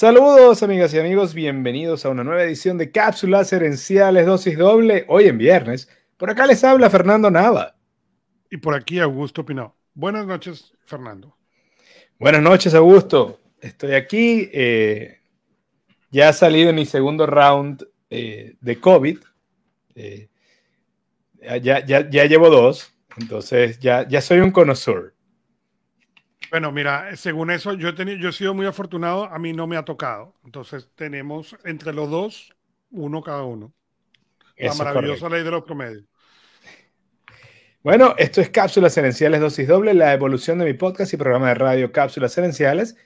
Saludos amigas y amigos, bienvenidos a una nueva edición de Cápsulas Herenciales Dosis Doble, hoy en viernes. Por acá les habla Fernando Nava. Y por aquí Augusto Pinó. Buenas noches, Fernando. Buenas noches, Augusto. Estoy aquí. Eh, ya ha salido mi segundo round eh, de COVID. Eh, ya, ya, ya, llevo dos, entonces ya, ya soy un conocedor. Bueno, mira, según eso, yo he, tenido, yo he sido muy afortunado, a mí no me ha tocado. Entonces tenemos entre los dos, uno cada uno. La maravillosa ley de los promedios. Bueno, esto es Cápsulas Herenciales Dosis Doble, la evolución de mi podcast y programa de radio Cápsulas Herenciales,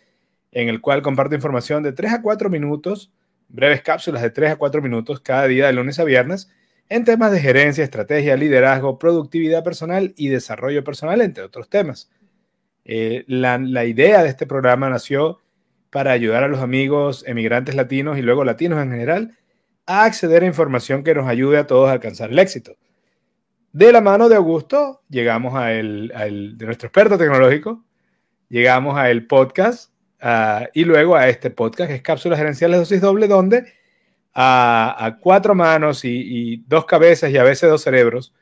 en el cual comparto información de 3 a 4 minutos, breves cápsulas de 3 a 4 minutos cada día de lunes a viernes, en temas de gerencia, estrategia, liderazgo, productividad personal y desarrollo personal, entre otros temas. Eh, la, la, idea de este programa nació para ayudar a los amigos emigrantes latinos y luego latinos en general a acceder a información que nos ayude a todos a alcanzar el éxito. De la mano de Augusto, llegamos a el, de nuestro experto tecnológico, llegamos a el podcast y luego a este podcast que es Cápsulas Gerenciales Dosis Doble, donde a, a cuatro manos y, y, dos cabezas y a veces dos cerebros.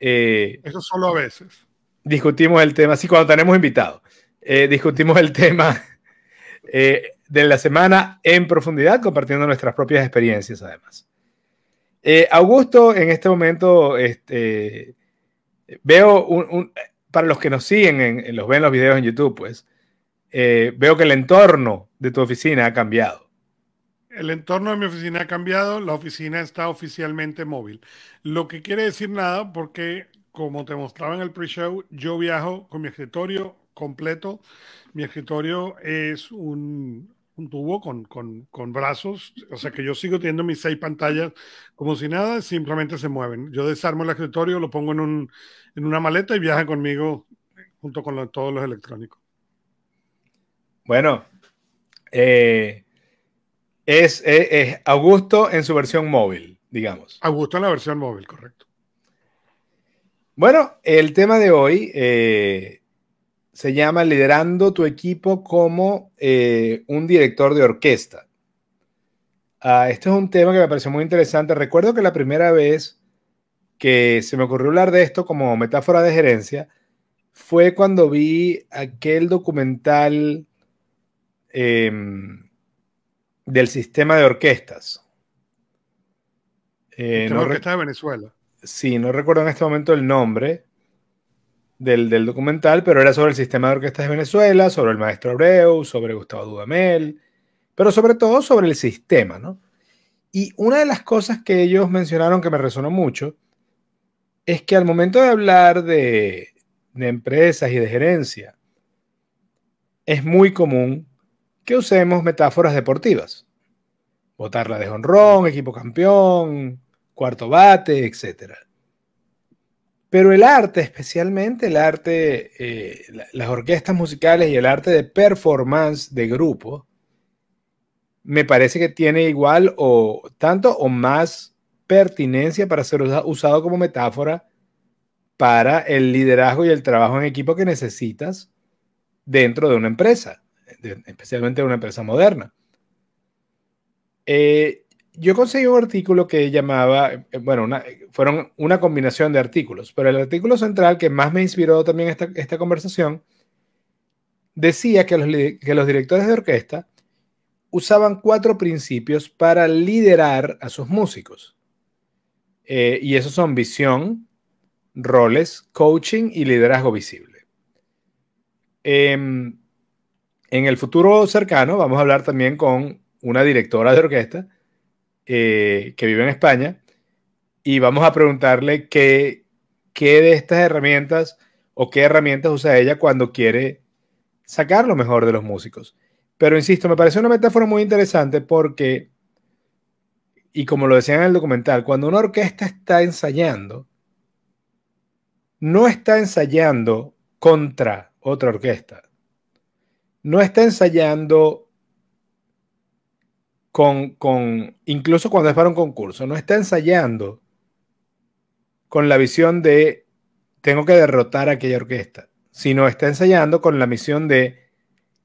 Eh, Eso solo a veces discutimos el tema, sí, cuando tenemos invitados, eh, discutimos el tema eh, de la semana en profundidad, compartiendo nuestras propias experiencias además. Eh, Augusto, en este momento, este, veo, un, para los que nos siguen, en, los ven los videos en YouTube, pues, veo que el entorno de tu oficina ha cambiado. El entorno de mi oficina ha cambiado, la oficina está oficialmente móvil. Lo que quiere decir nada porque como te mostraba en el pre-show, yo viajo con mi escritorio completo. Mi escritorio es un, tubo con, con, brazos, o sea que yo sigo teniendo mis seis pantallas como si nada, simplemente se mueven. Yo desarmo el escritorio, lo pongo en, un, en una maleta y viaja conmigo junto con todos los electrónicos. Bueno, eh, es, es Augusto en su versión móvil, digamos. Augusto en la versión móvil, correcto. Bueno, el tema de hoy eh, se llama Liderando tu equipo como eh, un director de orquesta. Uh, este es un tema que me pareció muy interesante. Recuerdo que la primera vez que se me ocurrió hablar de esto como metáfora de gerencia fue cuando vi aquel documental em, del sistema de orquestas. Eh, no orquesta de Venezuela sí, no recuerdo en este momento el nombre del, documental, pero era sobre el sistema de orquestas de Venezuela, sobre el maestro Abreu, sobre Gustavo Dudamel, pero sobre todo sobre el sistema, ¿no? Y una de las cosas que ellos mencionaron que me resonó mucho es que al momento de hablar de, de empresas y de gerencia, es muy común que usemos metáforas deportivas. Botarla de honrón, equipo campeón, cuarto bate, etc. Pero el arte, especialmente el arte, eh, las orquestas musicales y el arte de performance de grupo, me parece que tiene igual o tanto o más pertinencia para ser usado como metáfora para el liderazgo y el trabajo en equipo que necesitas dentro de una empresa, especialmente de una empresa moderna. Eh, yo conseguí un artículo que llamaba, eh, bueno, fueron una combinación de artículos, pero el artículo central que más me inspiró también esta, esta conversación decía que los, que los directores de orquesta usaban cuatro principios para liderar a sus músicos. Eh, y esos son visión, roles, coaching y liderazgo visible. Em, en el futuro cercano vamos a hablar también con una directora de orquesta eh, que vive en España y vamos a preguntarle qué, qué de estas herramientas o qué herramientas usa ella cuando quiere sacar lo mejor de los músicos. Pero insisto, me parece una metáfora muy interesante porque, y como lo decían en el documental, cuando una orquesta está ensayando, no está ensayando contra otra orquesta. No está ensayando con, incluso cuando es para un concurso, no está ensayando con la visión de tengo que derrotar a aquella orquesta, sino está ensayando con la misión de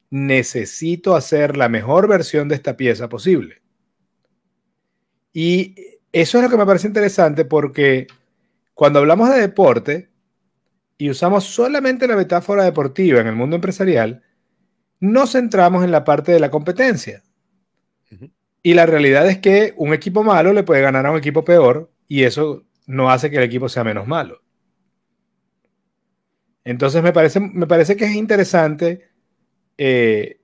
necesito hacer la mejor versión de esta pieza posible. Y eso es lo que me parece interesante porque cuando hablamos de deporte y usamos solamente la metáfora deportiva en el mundo empresarial, nos centramos en la parte de la competencia. Y la realidad es que un equipo malo le puede ganar a un equipo peor y eso no hace que el equipo sea menos malo. Entonces me parece, me parece que es interesante. Eh,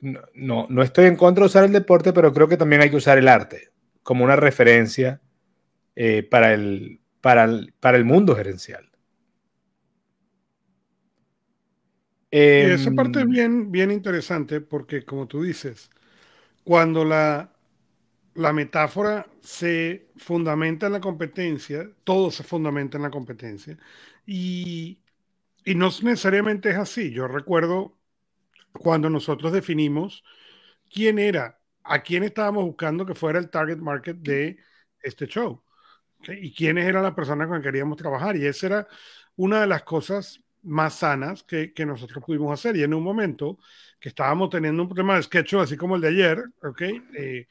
no, no estoy en contra de usar el deporte, pero creo que también hay que usar el arte como una referencia eh, para, el, para, el, para el mundo gerencial. y esa parte es em, bien, bien interesante porque, como tú dices, cuando la, la metáfora se fundamenta en la competencia, todo se fundamenta en la competencia, y, y no necesariamente es así. Yo recuerdo cuando nosotros definimos quién era a quién estábamos buscando que fuera el target market de este show. Y quiénes eran las personas con las que queríamos trabajar. Y esa era una de las cosas más sanas que, que, nosotros pudimos hacer. Y en un momento que estábamos teniendo un problema de sketch así como el de ayer, ¿ok? Eh,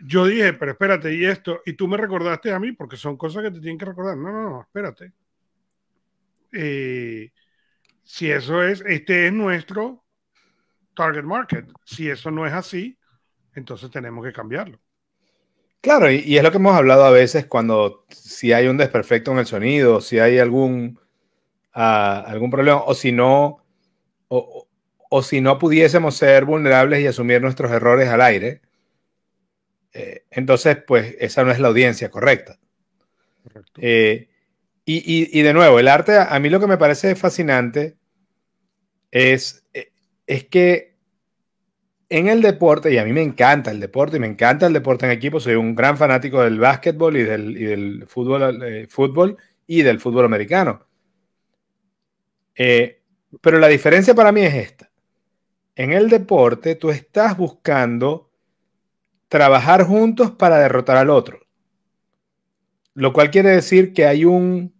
yo dije, pero espérate, y esto, y tú me recordaste a mí, porque son cosas que te tienen que recordar. No, no, no, espérate. Eh, si eso es, este es nuestro target market. Si eso no es así, entonces tenemos que cambiarlo. Claro, y, es lo que hemos hablado a veces cuando si hay un desperfecto en el sonido, si hay algún, ah, algún problema, o si no, o, si no pudiésemos ser vulnerables y asumir nuestros errores al aire, eh, entonces pues esa no es la audiencia correcta. Eh, y, y, de nuevo, el arte, a mí lo que me parece fascinante es, eh, es que en el deporte, y a mí me encanta el deporte, y me encanta el deporte en equipo, soy un gran fanático del básquetbol y del, fútbol, eh, fútbol y del fútbol americano. Eh, pero la diferencia para mí es esta. En el deporte tú estás buscando trabajar juntos para derrotar al otro. Lo cual quiere decir que hay un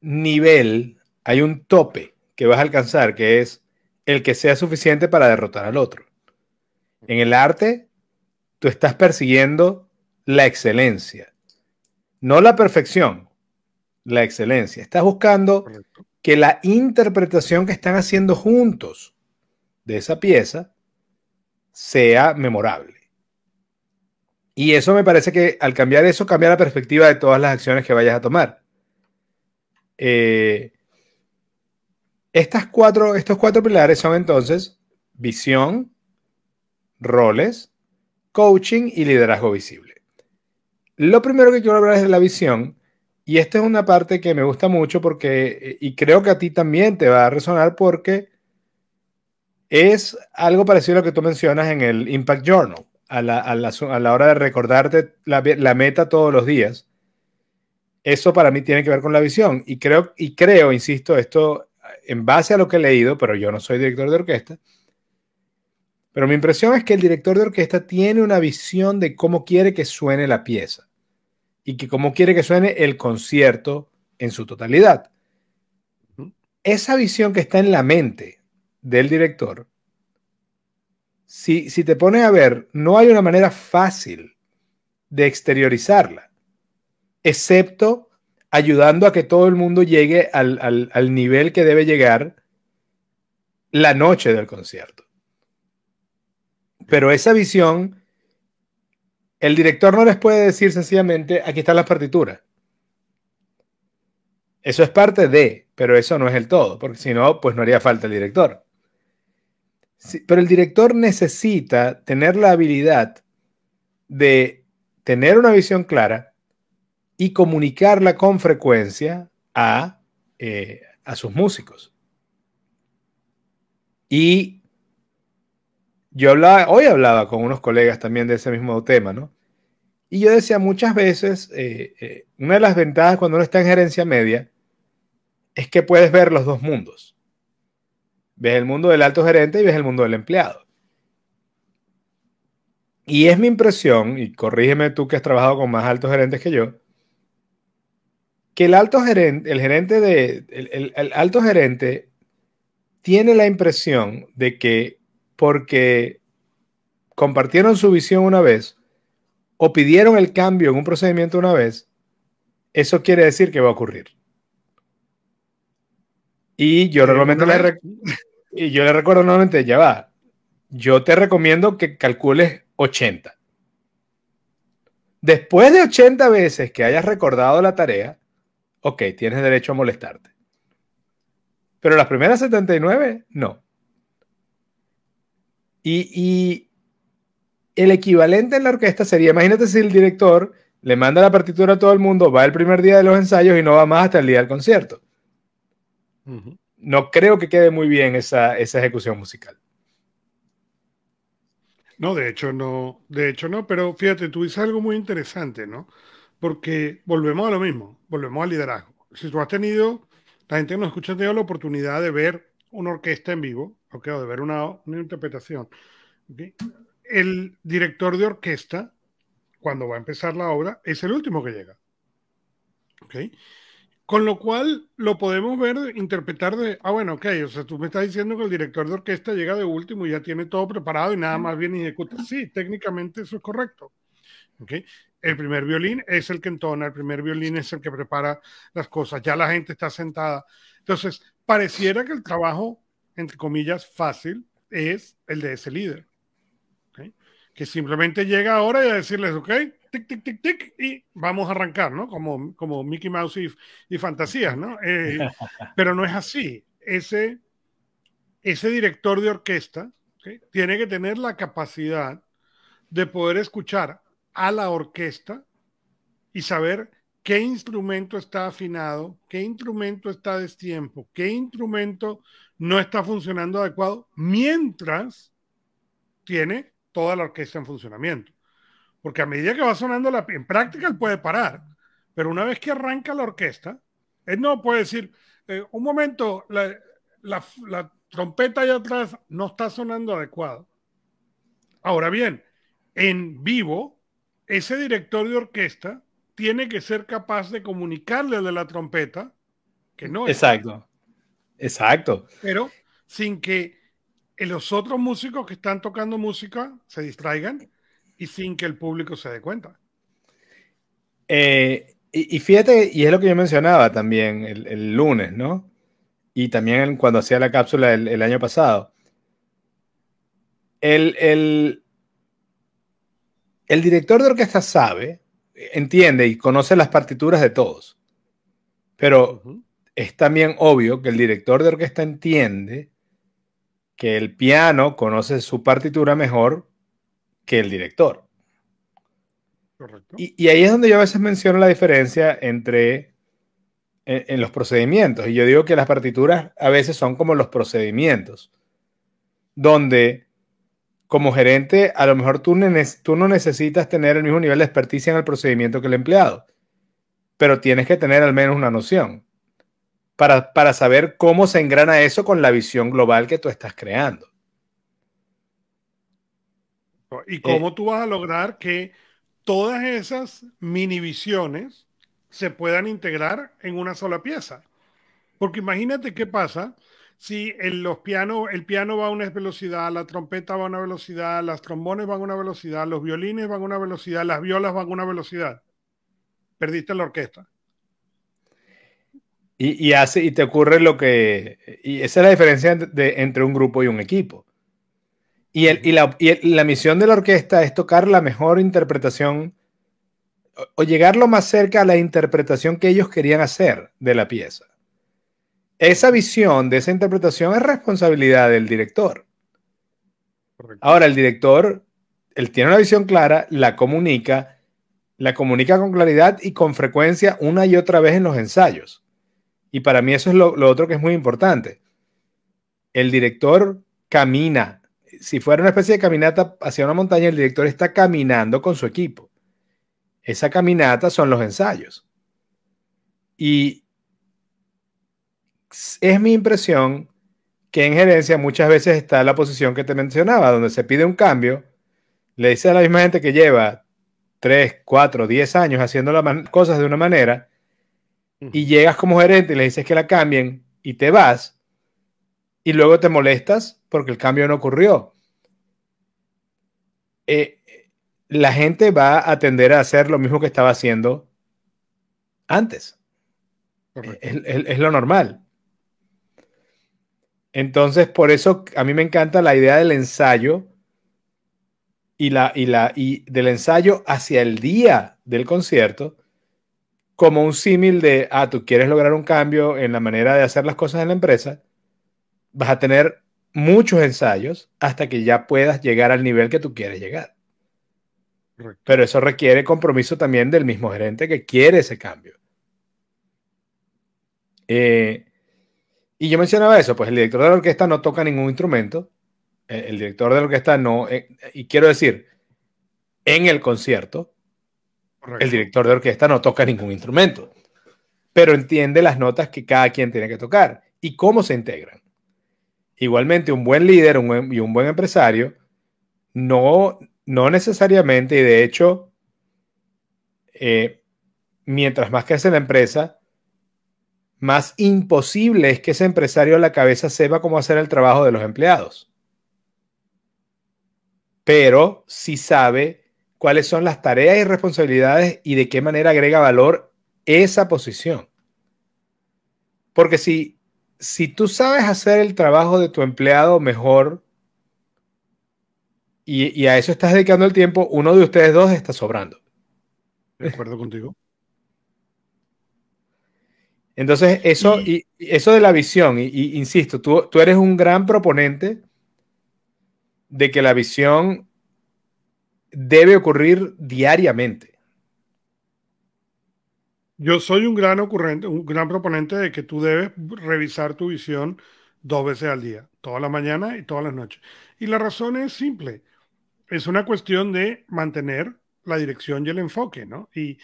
nivel, hay un tope que vas a alcanzar, que es el que sea suficiente para derrotar al otro. En el arte, tú estás persiguiendo la excelencia, no la perfección, la excelencia. Estás buscando que la interpretación que están haciendo juntos de esa pieza sea memorable. Y eso me parece que al cambiar eso, cambia la perspectiva de todas las acciones que vayas a tomar. Eh, estas cuatro, estos cuatro pilares son entonces visión, roles, coaching y liderazgo visible. Lo primero que quiero hablar es de la visión, y esta es una parte que me gusta mucho porque, y creo que a ti también te va a resonar porque es algo parecido a lo que tú mencionas en el Impact Journal, a la, hora de recordarte la, la, meta todos los días. Eso para mí tiene que ver con la visión, y creo, y creo, insisto, esto en base a lo que he leído, pero yo no soy director de orquesta, pero mi impresión es que el director de orquesta tiene una visión de cómo quiere que suene la pieza y que cómo quiere que suene el concierto en su totalidad. Esa visión que está en la mente del director, si, si te pones a ver, no hay una manera fácil de exteriorizarla, excepto ayudando a que todo el mundo llegue al, nivel que debe llegar la noche del concierto. Pero esa visión, el director no les puede decir sencillamente, aquí están las partituras. Eso es parte de, pero eso no es el todo, porque si no, pues no haría falta el director. pero el director necesita tener la habilidad de tener una visión clara, y comunicarla con frecuencia a, eh, a sus músicos. Y yo hablaba, hoy hablaba con unos colegas también de ese mismo tema, ¿no? Y yo decía muchas veces, eh, eh, una de las ventajas cuando uno está en gerencia media es que puedes ver los dos mundos. Ves el mundo del alto gerente y ves el mundo del empleado. Y es mi impresión, y corrígeme tú que has trabajado con más altos gerentes que yo, que el alto gerente, el gerente de, el, alto gerente tiene la impresión de que porque compartieron su visión una vez o pidieron el cambio en un procedimiento una vez, eso quiere decir que va a ocurrir. Y yo normalmente le, y yo le recuerdo normalmente, ya va, yo te recomiendo que calcules 80. Después de 80 veces que hayas recordado la tarea, ok, tienes derecho a molestarte. Pero las primeras 79, no. Y, el equivalente en la orquesta sería, imagínate si el director le manda la partitura a todo el mundo, va el primer día de los ensayos y no va más hasta el día del concierto. No creo que quede muy bien esa, esa ejecución musical. No, de hecho no, de hecho no, pero fíjate, tú dices algo muy interesante, ¿no? Porque volvemos a lo mismo, volvemos al liderazgo. Si tú has tenido, la gente que nos escucha ha tenido la oportunidad de ver una orquesta en vivo, o de ver una, interpretación. El director de orquesta, cuando va a empezar la obra, es el último que llega. ¿okay? Con lo cual lo podemos ver, interpretar de, ah, bueno, ok, o sea, tú me estás diciendo que el director de orquesta llega de último y ya tiene todo preparado y nada más bien ejecuta. Sí, técnicamente eso es correcto. Okay. El primer violín es el que entona, el primer violín es el que prepara las cosas, ya la gente está sentada. Entonces, pareciera que el trabajo, entre comillas, fácil es el de ese líder. Okay. Que simplemente llega ahora y a decirles, ok, tic, tic, tic, tic, y vamos a arrancar, ¿no? Como, como Mickey Mouse y, fantasías, ¿no? Eh, pero no es así. Ese, ese director de orquesta tiene que tener la capacidad de poder escuchar a la orquesta y saber qué instrumento está afinado, qué instrumento está a destiempo, qué instrumento no está funcionando adecuado, mientras tiene toda la orquesta en funcionamiento. Porque a medida que va sonando la... En práctica él puede parar, pero una vez que arranca la orquesta, él no puede decir, eh, un momento, la, la, trompeta allá atrás no está sonando adecuado. Ahora bien, en vivo, ese director de orquesta tiene que ser capaz de comunicarle de la trompeta que no. Exacto. Exacto. Pero sin que los otros músicos que están tocando música se distraigan y sin que el público se dé cuenta. Eh, y, fíjate, y es lo que yo mencionaba también el, lunes, ¿no? Y también cuando hacía la cápsula el, año pasado. El, el, director de orquesta sabe, entiende y conoce las partituras de todos. Pero es también obvio que el director de orquesta entiende que el piano conoce su partitura mejor que el director. Y, ahí es donde yo a veces menciono la diferencia entre en, los procedimientos. Y yo digo que las partituras a veces son como los procedimientos, donde como gerente a lo mejor tú, tú no necesitas tener el mismo nivel de experticia en el procedimiento que el empleado, pero tienes que tener al menos una noción para, para saber cómo se engrana eso con la visión global que tú estás creando. ¿Y cómo tú vas a lograr que todas esas mini visiones se puedan integrar en una sola pieza? Porque imagínate qué pasa si en los pianos, el piano va a una velocidad, la trompeta va a una velocidad, las trombones van a una velocidad, los violines van a una velocidad, las violas van a una velocidad. Perdiste la orquesta. Y, hace, y te ocurre lo que. Y esa es la diferencia entre un grupo y un equipo. Y, el, y, la, y, la, misión de la orquesta es tocar la mejor interpretación o, llegar lo más cerca a la interpretación que ellos querían hacer de la pieza. Esa visión de esa interpretación es responsabilidad del director. Ahora, el director, él tiene una visión clara, la comunica, la comunica con claridad y con frecuencia una y otra vez en los ensayos. Y para mí eso es lo, lo otro que es muy importante. El director camina si fuera una especie de caminata hacia una montaña, el director está caminando con su equipo. Esa caminata son los ensayos. Y es mi impresión que en gerencia muchas veces está la posición que te mencionaba, donde se pide un cambio, le dice a la misma gente que lleva 3, 4, 10 años haciendo las cosas de una manera, y llegas como gerente y le dices que la cambien y te vas, y luego te molestas porque el cambio no ocurrió. Eh, la gente va a tender a hacer lo mismo que estaba haciendo antes. Es, lo normal. Entonces, por eso a mí me encanta la idea del ensayo y, la, y, la, y del ensayo hacia el día del concierto como un símil de, ah, tú quieres lograr un cambio en la manera de hacer las cosas en la empresa, vas a tener muchos ensayos hasta que ya puedas llegar al nivel que tú quieres llegar. Pero eso requiere compromiso también del mismo gerente que quiere ese cambio. Eh, y yo mencionaba eso, pues el director de la orquesta no toca ningún instrumento. Eh, el, director de la orquesta no, eh, y quiero decir, en el concierto, el director de orquesta no toca ningún instrumento, pero entiende las notas que cada quien tiene que tocar y cómo se integran. Igualmente, un buen líder y un buen empresario no, no necesariamente, y de hecho, eh, mientras más crece la empresa, más imposible es que ese empresario a la cabeza sepa cómo hacer el trabajo de los empleados. Pero sí sabe cuáles son las tareas y responsabilidades y de qué manera agrega valor esa posición. Porque si, si tú sabes hacer el trabajo de tu empleado mejor y, a eso estás dedicando el tiempo, uno de ustedes dos está sobrando. De acuerdo contigo. Entonces, eso, y, eso de la visión, y, insisto, tú, tú, eres un gran proponente de que la visión debe ocurrir diariamente. Yo soy un gran ocurrente, un gran proponente de que tú debes revisar tu visión dos veces al día, toda la mañana y todas las noches. Y la razón es simple, es una cuestión de mantener la dirección y el enfoque, ¿no? Y,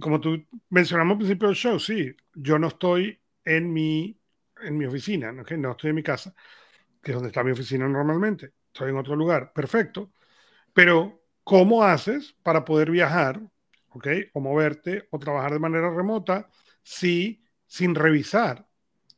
como tú mencionamos al principio del show, sí, yo no estoy en mi, en mi oficina, ¿no? no estoy en mi casa, que es donde está mi oficina normalmente, estoy en otro lugar, perfecto, pero, ¿cómo haces para poder viajar, ¿ok? O moverte o trabajar de manera remota si, sin revisar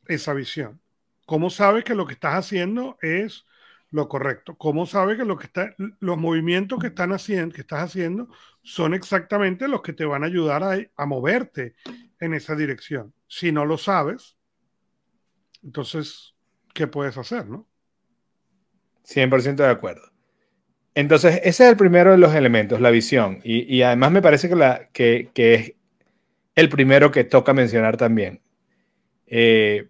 esa visión? ¿Cómo sabes que lo que estás haciendo es lo correcto? ¿Cómo sabes que, lo que está, los movimientos que, están haciendo, que estás haciendo son exactamente los que te van a ayudar a, a moverte en esa dirección? Si no lo sabes, entonces, ¿qué puedes hacer, no? 100% de acuerdo. Entonces, ese es el primero de los elementos, la visión. Y, además me parece que, la, que, es el primero que toca mencionar también. Eh,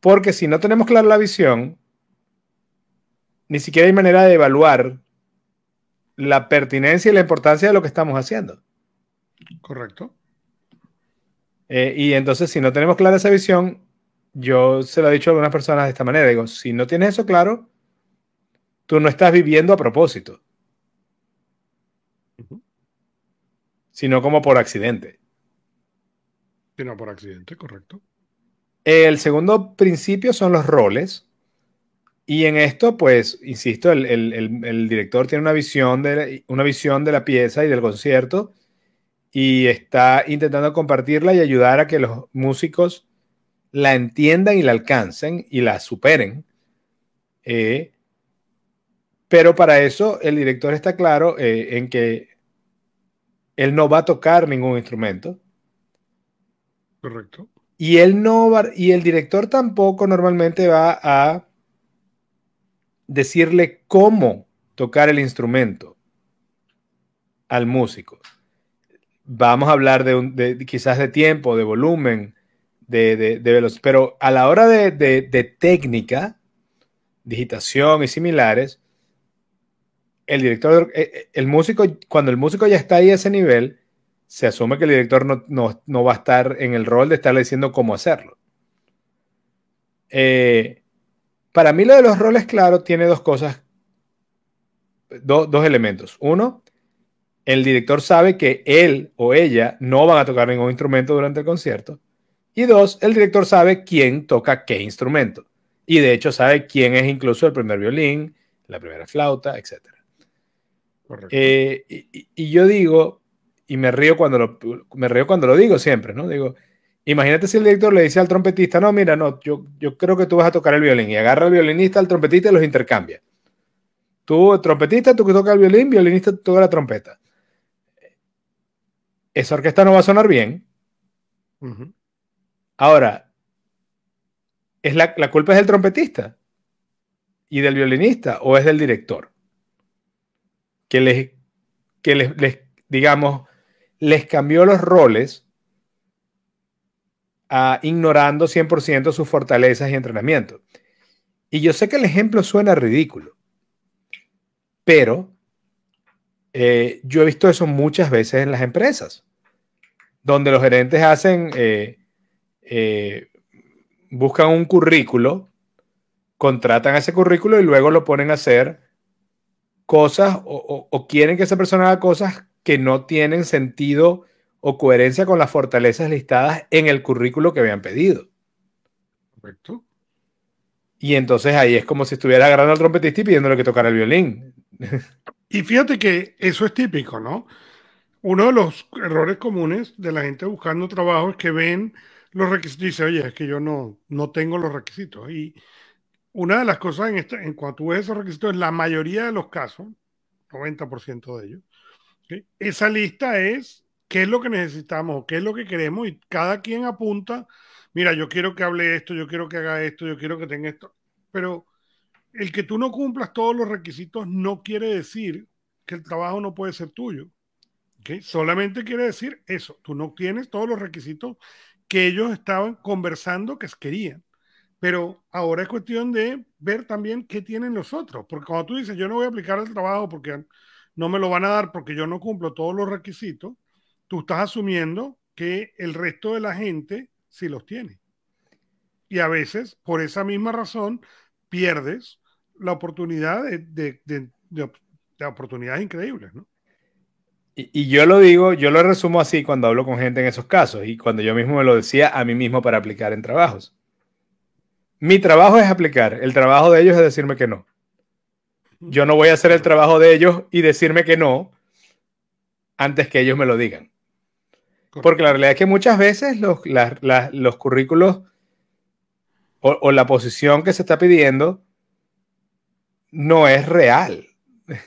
porque si no tenemos clara la visión, ni siquiera hay manera de evaluar la pertinencia y la importancia de lo que estamos haciendo. Correcto. Eh, y entonces, si no tenemos clara esa visión, yo se lo he dicho a algunas personas de esta manera, digo, si no tienes eso claro, tú no estás viviendo a propósito, sino como por accidente. Sino por accidente, correcto. El segundo principio son los roles. Y en esto, pues, insisto, el, director tiene una visión, de, una visión de la pieza y del concierto y está intentando compartirla y ayudar a que los músicos la entiendan y la alcancen y la superen. Eh, pero para eso el director está claro eh, en que él no va a tocar ningún instrumento. Correcto. Y él no va, y el director tampoco normalmente va a decirle cómo tocar el instrumento al músico. Vamos a hablar de, quizás de tiempo, de volumen, de, de, velocidad, pero a la hora de, técnica, digitación y similares, el director, eh, eh, el músico, cuando el músico ya está ahí a ese nivel, se asume que el director no, va a estar en el rol de estarle diciendo cómo hacerlo. Eh, para mí lo de los roles, claro, tiene dos cosas, dos elementos. Uno, el director sabe que él o ella no van a tocar ningún instrumento durante el concierto. Y dos, el director sabe quién toca qué instrumento. Y de hecho sabe quién es incluso el primer violín, la primera flauta, etc. Eh, y, yo digo, y me río cuando lo, me río cuando lo digo siempre, ¿no? Digo, Imagínate si el director le dice al trompetista, no, mira, no, yo, yo creo que tú vas a tocar el violín y agarra al violinista, al trompetista y los intercambia. Tú, trompetista, tú que tocas el violín, violinista, toca la trompeta. Esa orquesta no va a sonar bien. Ahora, ¿es la, culpa es del trompetista y del violinista o es del director? Que les, que les digamos, les cambió los roles ignorando 100% sus fortalezas y entrenamiento. Y yo sé que el ejemplo suena ridículo, pero eh, yo he visto eso muchas veces en las empresas, donde los gerentes hacen, eh, eh, buscan un currículo, contratan ese currículo y luego lo ponen a hacer cosas o quieren que esa persona haga cosas que no tienen sentido o coherencia con las fortalezas listadas en el currículo que habían pedido. Correcto. Y entonces ahí es como si estuviera agarrando al trompetista y pidiéndole que tocara el violín. Y fíjate que eso es típico, ¿no? Uno de los errores comunes de la gente buscando trabajo es que ven los requisitos y dice, oye, es que yo no, no tengo los requisitos. Y una de las cosas en, esta, en cuanto tú ves esos requisitos, en la mayoría de los casos, 90% de ellos, esa lista es qué es lo que necesitamos, qué es lo que queremos y cada quien apunta, mira, yo quiero que hable esto, yo quiero que haga esto, yo quiero que tenga esto, pero el que tú no cumplas todos los requisitos no quiere decir que el trabajo no puede ser tuyo. ¿okay? Solamente quiere decir eso, tú no tienes todos los requisitos que ellos estaban conversando que querían. Pero ahora es cuestión de ver también qué tienen los otros. Porque cuando tú dices, yo no voy a aplicar el trabajo porque no me lo van a dar porque yo no cumplo todos los requisitos, tú estás asumiendo que el resto de la gente sí los tiene. Y a veces, por esa misma razón, pierdes la oportunidad de, oportunidades increíbles, ¿no? Y, yo lo digo, yo lo resumo así cuando hablo con gente en esos casos y cuando yo mismo me lo decía a mí mismo para aplicar en trabajos. Mi trabajo es aplicar, el trabajo de ellos es decirme que no. Yo no voy a hacer el trabajo de ellos y decirme que no antes que ellos me lo digan. Porque la realidad es que muchas veces los, los currículos o, la posición que se está pidiendo no es real.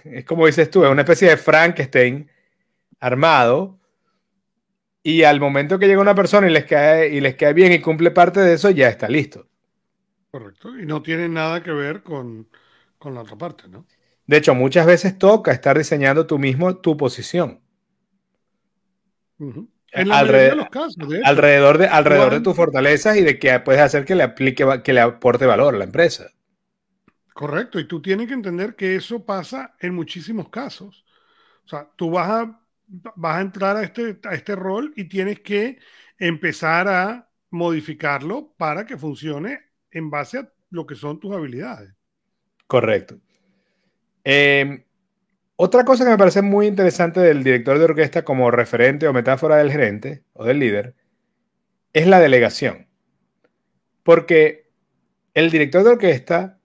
Es como dices tú, es una especie de Frankenstein armado y al momento que llega una persona y les cae, y les cae bien y cumple parte de eso, ya está listo. Correcto. Y no tiene nada que ver con, con la otra parte, ¿no? De hecho, muchas veces toca estar diseñando tú mismo tu posición alrededor, de los casos, alrededor, de, alrededor de tus fortalezas y de que puedes hacer que le aplique, que le aporte valor a la empresa. Correcto, y tú tienes que entender que eso pasa en muchísimos casos. O sea, tú vas a, vas a entrar a este, a este rol y tienes que empezar a modificarlo para que funcione en base a lo que son tus habilidades. Correcto. Eh, otra cosa que me parece muy interesante del director de orquesta como referente o metáfora del gerente o del líder es la delegación. Porque el director de orquesta,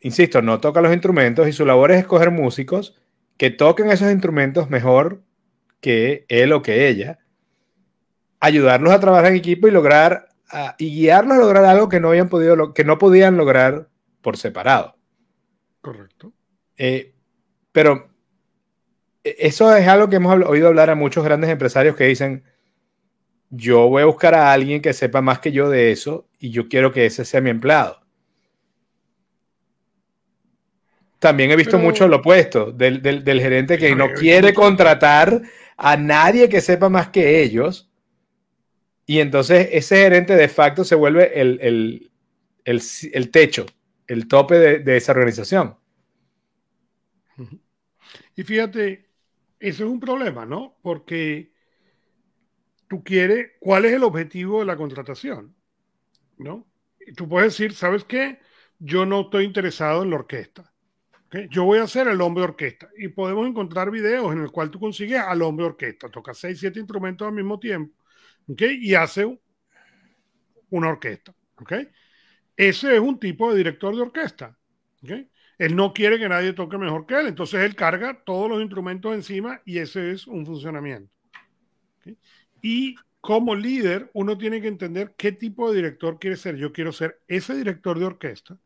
insisto, no toca los instrumentos y su labor es escoger músicos que toquen esos instrumentos mejor que él o que ella, ayudarlos a trabajar en equipo y lograr y guiarlos a lograr algo que no habían podido que no podían lograr por separado. Correcto. Eh, pero e, eso es algo que hemos oído hablar a muchos grandes empresarios que dicen, yo voy a buscar a alguien que sepa más que yo de eso y yo quiero que ese sea mi empleado. También he visto mucho lo opuesto, del, gerente que no quiere contratar a nadie que sepa más que ellos. Y entonces ese gerente de facto se vuelve el, techo, el tope de esa organización. Fíjate, eso es un problema, ¿no? Porque tú quieres, ¿cuál es el objetivo de la contratación? ¿No? Y tú puedes decir, ¿sabes qué? Yo no estoy interesado en la orquesta. Yo voy a ser el hombre orquesta. Y podemos encontrar videos en el cual tú consigues al hombre orquesta. Toca seis, siete instrumentos al mismo tiempo. Y hace una orquesta. Ese es un tipo de director de orquesta. Él no quiere que nadie toque mejor que él, entonces él carga todos los instrumentos encima y ese es un funcionamiento. Y como líder, uno tiene que entender qué tipo de director quiere ser. Yo quiero ser ese director de orquesta.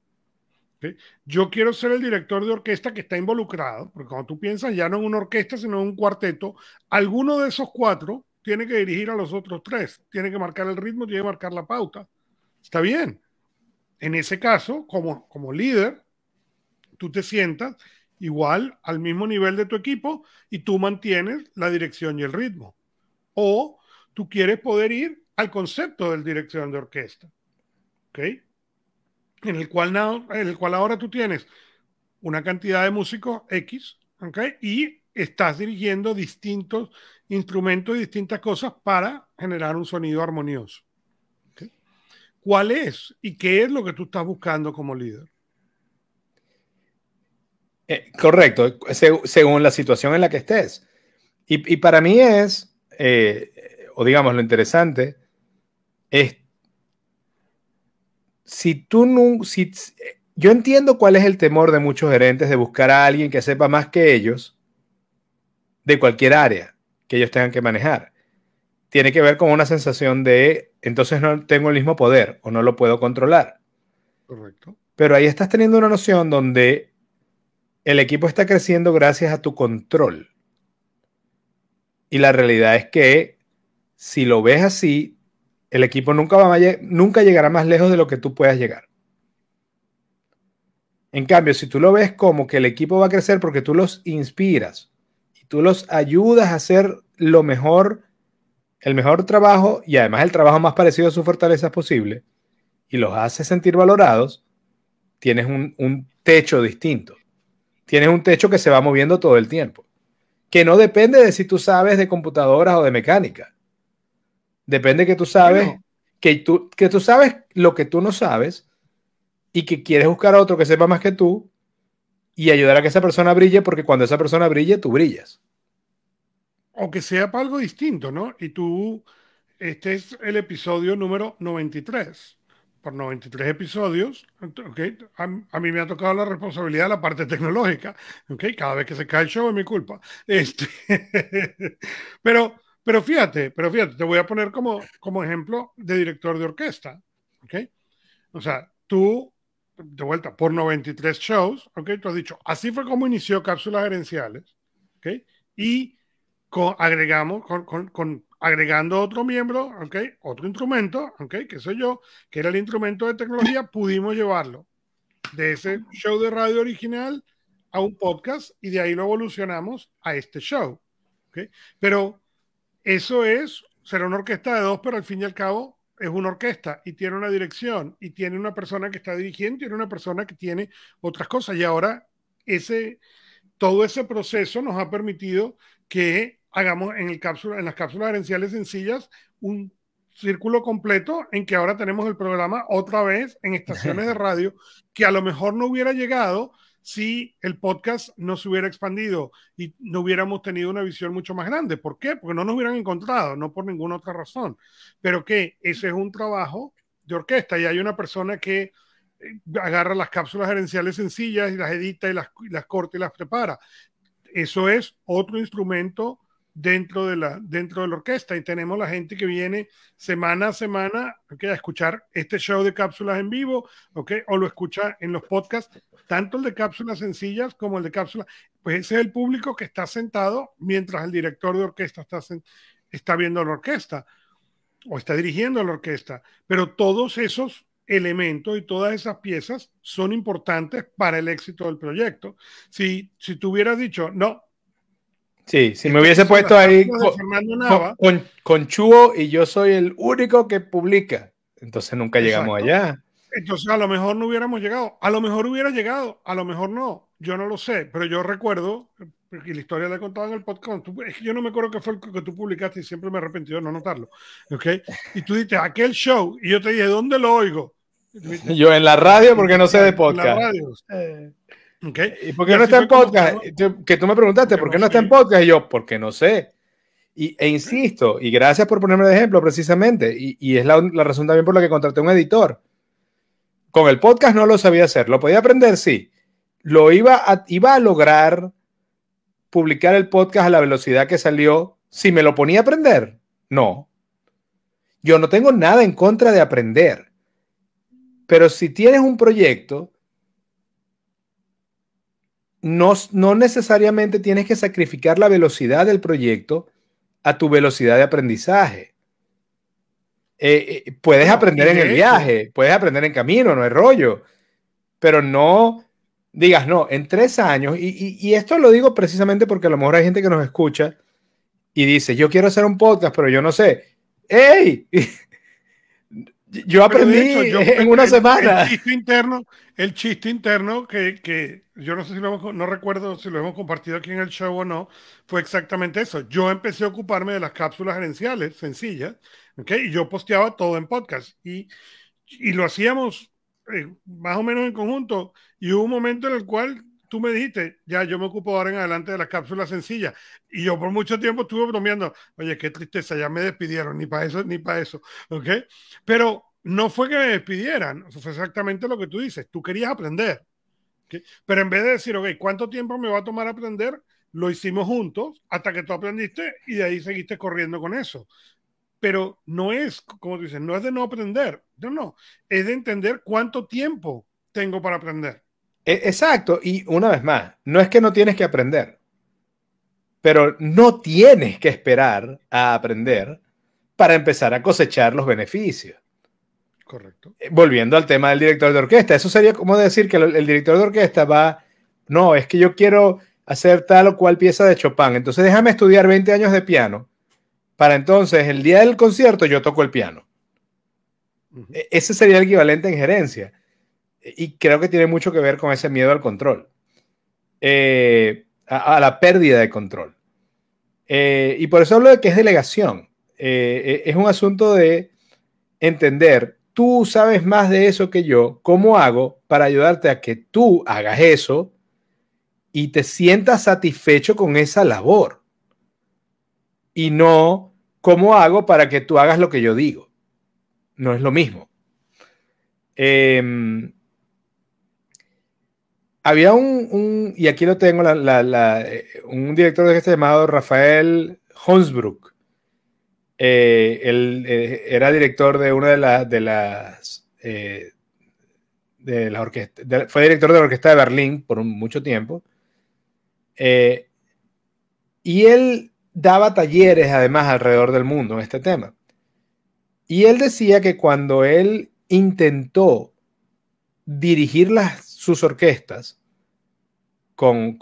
Yo quiero ser el director de orquesta que está involucrado, porque cuando tú piensas ya no en una orquesta, sino en un cuarteto, alguno de esos cuatro tiene que dirigir a los otros tres, tiene que marcar el ritmo, tiene que marcar la pauta. Está bien. En ese caso, como, como líder, tú te sientas igual al mismo nivel de tu equipo y tú mantienes la dirección y el ritmo. O tú quieres poder ir al concepto del dirección de orquesta. ¿Ok? En el cual, cual ahora tú tienes una cantidad de músicos X, ¿ok? Y estás dirigiendo distintos instrumentos y distintas cosas para generar un sonido armonioso. ¿Cuál es y qué es lo que tú estás buscando como líder? Eh, correcto, según la situación en la que estés. Y, para mí es, eh, o digamos lo interesante, es si tú no, si, yo entiendo cuál es el temor de muchos gerentes de buscar a alguien que sepa más que ellos de cualquier área que ellos tengan que manejar. Tiene que ver con una sensación de, entonces no tengo el mismo poder o no lo puedo controlar. Correcto. Pero ahí estás teniendo una noción donde el equipo está creciendo gracias a tu control. Y la realidad es que si lo ves así, el equipo nunca, va a, nunca llegará más lejos de lo que tú puedas llegar. En cambio, si tú lo ves como que el equipo va a crecer porque tú los inspiras y tú los ayudas a hacer lo mejor, el mejor trabajo y además el trabajo más parecido a sus fortalezas posible y los haces sentir valorados, tienes un, un techo distinto tienes un techo que se va moviendo todo el tiempo, que no depende de si tú sabes de computadoras o de mecánica. Depende que tú sabes que tú, que tú sabes lo que tú no sabes y que quieres buscar a otro que sepa más que tú y ayudar a que esa persona brille porque cuando esa persona brille, tú brillas. O que sea para algo distinto, ¿no? Y tú, este es el episodio número 93 por 93 episodios, okay, a, mí me ha tocado la responsabilidad de la parte tecnológica. Okay, cada vez que se cae el show es mi culpa. Este, pero, pero fíjate, pero fíjate, te voy a poner como, como ejemplo de director de orquesta. Okay? O sea, tú, de vuelta, por 93 shows, okay, tú has dicho, así fue como inició Cápsulas Gerenciales. Okay, y con, agregamos con, con, con agregando otro miembro, ¿ok? Otro instrumento, ¿ok? Que soy yo, que era el instrumento de tecnología, pudimos llevarlo de ese show de radio original a un podcast y de ahí lo evolucionamos a este show, ¿ok? Pero eso es, será una orquesta de dos, pero al fin y al cabo es una orquesta y tiene una dirección y tiene una persona que está dirigiendo y una persona que tiene otras cosas y ahora ese, todo ese proceso nos ha permitido que hagamos en, el cápsula, en las cápsulas herenciales sencillas un círculo completo en que ahora tenemos el programa otra vez en estaciones de radio que a lo mejor no hubiera llegado si el podcast no se hubiera expandido y no hubiéramos tenido una visión mucho más grande. ¿Por qué? Porque no nos hubieran encontrado, no por ninguna otra razón. Pero que ese es un trabajo de orquesta y hay una persona que eh, agarra las cápsulas herenciales sencillas y las edita y las, y las corta y las prepara. Eso es otro instrumento dentro de la, dentro de la orquesta y tenemos la gente que viene semana a semana a escuchar este show de cápsulas en vivo okay, o lo escucha en los podcasts, tanto el de cápsulas sencillas como el de cápsulas. Pues ese es el público que está sentado mientras el director de orquesta está, está viendo la orquesta o está dirigiendo la orquesta. Pero todos esos elementos y todas esas piezas son importantes para el éxito del proyecto. Si, si tú hubieras dicho, no, Sí, si me hubiese puesto ahí con, con, Chuo y yo soy el único que publica, entonces nunca llegamos allá. Entonces a lo mejor no hubiéramos llegado, a lo mejor hubiera llegado, a lo mejor no, yo no lo sé, pero yo recuerdo, y la historia la he contado en el podcast, es que yo no me acuerdo qué fue el que tú publicaste y siempre me arrepentí de no notarlo, ¿ok? Y tú dices, aquel show, y yo te dije, ¿dónde lo oigo? Yo en la radio porque no sé de podcast. En la radio. Eh. ¿Y por qué no está en podcast? Que tú me preguntaste, ¿por qué no está en podcast? Y yo, porque no sé. Y, e insisto, y gracias por ponerme de ejemplo precisamente, y, y es la, la, razón también por la que contraté un editor. Con el podcast no lo sabía hacer, lo podía aprender, sí. Lo iba a, iba a lograr publicar el podcast a la velocidad que salió si me lo ponía a aprender. No. Yo no tengo nada en contra de aprender. Pero si tienes un proyecto, no, no necesariamente tienes que sacrificar la velocidad del proyecto a tu velocidad de aprendizaje. Eh, eh, puedes aprender en el viaje, puedes aprender en camino, no hay rollo, pero no digas, no, en tres años, y, y, esto lo digo precisamente porque a lo mejor hay gente que nos escucha y dice, yo quiero hacer un podcast, pero yo no sé. ¡Ey! Yo aprendí en una semana. El chiste interno, el chiste interno que, que yo no sé si lo hemos, no recuerdo si lo hemos compartido aquí en el show o no, fue exactamente eso. Yo empecé a ocuparme de las cápsulas gerenciales sencillas, ¿ok? Y yo posteaba todo en podcast y, y lo hacíamos eh, más o menos en conjunto. Y hubo un momento en el cual tú me dijiste, ya yo me ocupo ahora en adelante de las cápsulas sencillas. Y yo por mucho tiempo estuve bromeando, oye, qué tristeza, ya me despidieron, ni para eso, ni para eso, ¿ok? Pero no fue que me despidieran, fue exactamente lo que tú dices, tú querías aprender. Pero en vez de decir, ok, ¿cuánto tiempo me va a tomar aprender? Lo hicimos juntos hasta que tú aprendiste y de ahí seguiste corriendo con eso. Pero no es, como dices, no es de no aprender, no, no, es de entender cuánto tiempo tengo para aprender. E, exacto, y una vez más, no es que no tienes que aprender, pero no tienes que esperar a aprender para empezar a cosechar los beneficios. Correcto. Eh, volviendo al tema del director de orquesta, eso sería como decir que el, director de orquesta va, no, es que yo quiero hacer tal o cual pieza de Chopin, entonces déjame estudiar 20 años de piano, para entonces el día del concierto yo toco el piano. E, ese sería el equivalente en gerencia y creo que tiene mucho que ver con ese miedo al control, eh, a, la pérdida de control. Eh, y por eso hablo de que es delegación. Eh, es un asunto de entender, tú sabes más de eso que yo, ¿cómo hago para ayudarte a que tú hagas eso y te sientas satisfecho con esa labor? Y no, ¿cómo hago para que tú hagas lo que yo digo? No es lo mismo. Eh, había un, y aquí lo tengo, eh, un director de este llamado Rafael Honsbrook. Eh, él eh, era director de una de, de las de la orquesta, fue director de la orquesta de Berlín por mucho tiempo. y él daba talleres además alrededor del mundo en este tema. Y él decía que cuando él intentó dirigir las sus orquestas con,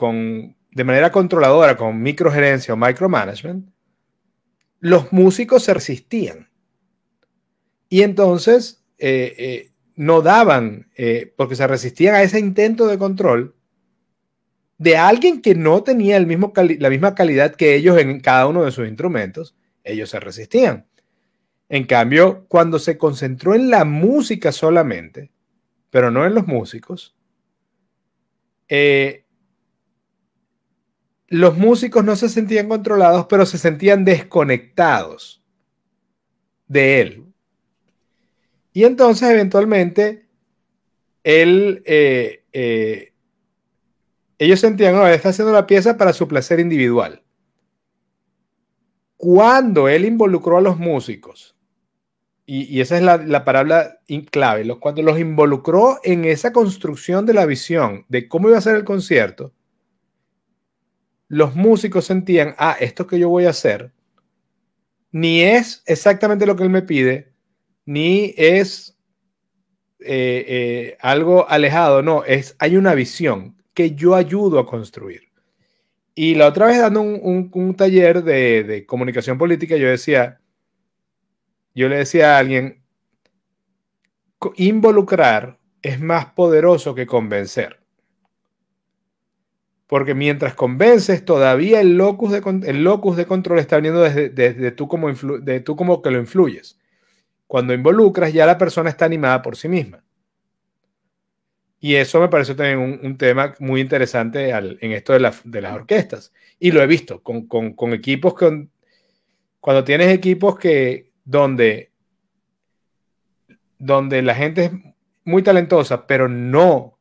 de manera controladora, con microgerencia o micromanagement, los músicos se resistían. Y entonces eh, eh, no daban, eh, porque se resistían a ese intento de control de alguien que no tenía el mismo la misma calidad que ellos en cada uno de sus instrumentos, ellos se resistían. En cambio, cuando se concentró en la música solamente, pero no en los músicos, eh, los músicos no se sentían controlados, pero se sentían desconectados de él. Y entonces, eventualmente, él, eh, eh, ellos sentían, no, está haciendo la pieza para su placer individual. Cuando él involucró a los músicos y, esa es la, la palabra clave, los, cuando los involucró en esa construcción de la visión de cómo iba a ser el concierto, los músicos sentían, ah, esto que yo voy a hacer, ni es exactamente lo que él me pide, ni es eh, eh, algo alejado, no, es, hay una visión que yo ayudo a construir. Y la otra vez dando un, un, taller de, de comunicación política, yo decía, yo le decía a alguien, involucrar es más poderoso que convencer. Porque mientras convences, todavía el locus de, el locus de control está viniendo desde, tú, como de tú como que lo influyes. Cuando involucras, ya la persona está animada por sí misma. Y eso me parece también un, tema muy interesante en esto de, de, las orquestas. Y lo he visto con, con, con equipos, con, cuando tienes equipos que, donde, donde la gente es muy talentosa, pero no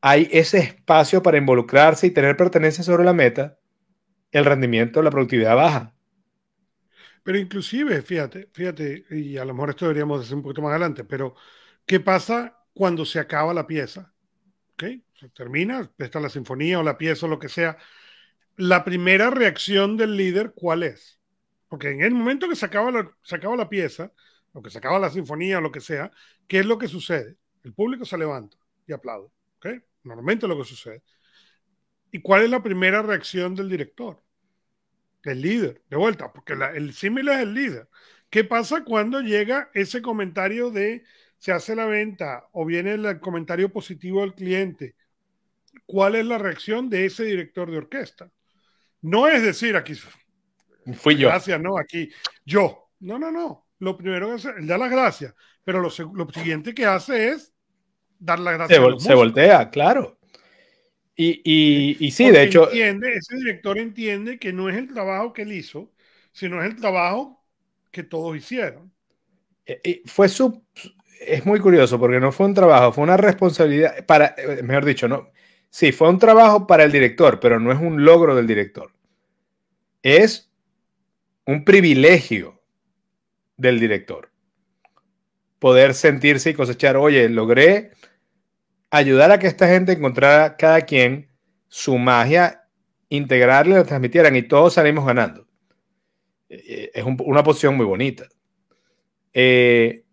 hay ese espacio para involucrarse y tener pertenencia sobre la meta, el rendimiento, la productividad baja. Pero inclusive, fíjate, fíjate, y a lo mejor esto deberíamos decir un poquito más adelante, pero ¿qué pasa cuando se acaba la pieza? ¿Ok? Se termina, está la sinfonía o la pieza o lo que sea. La primera reacción del líder, ¿cuál es? Porque en el momento que se acaba la, se acaba la pieza, o que se acaba la sinfonía o lo que sea, ¿qué es lo que sucede? El público se levanta y aplaude. Normalmente es lo que sucede. ¿Y cuál es la primera reacción del director? El líder, de vuelta, porque el símil es el líder. ¿Qué pasa cuando llega ese comentario de se hace la venta o viene el comentario positivo del cliente? ¿Cuál es la reacción de ese director de orquesta? No es decir, aquí fui yo. Gracias, no, aquí yo. No, no, no. Lo primero que hace, él da las gracias, pero lo, siguiente que hace es dar las gracias. Se, se voltea, claro. Y, y, sí, de hecho. Entiende, ese director entiende que no es el trabajo que él hizo, sino es el trabajo que todos hicieron. E, fue su. Es muy curioso porque no fue un trabajo, fue una responsabilidad. Para, eh, mejor dicho, no. Sí, fue un trabajo para el director, pero no es un logro del director. Es un privilegio del director. Poder sentirse y cosechar, oye, logré ayudar a que esta gente encontrara cada quien su magia, integrarla, la transmitieran y todos salimos ganando. Eh, es una posición muy bonita. Eh,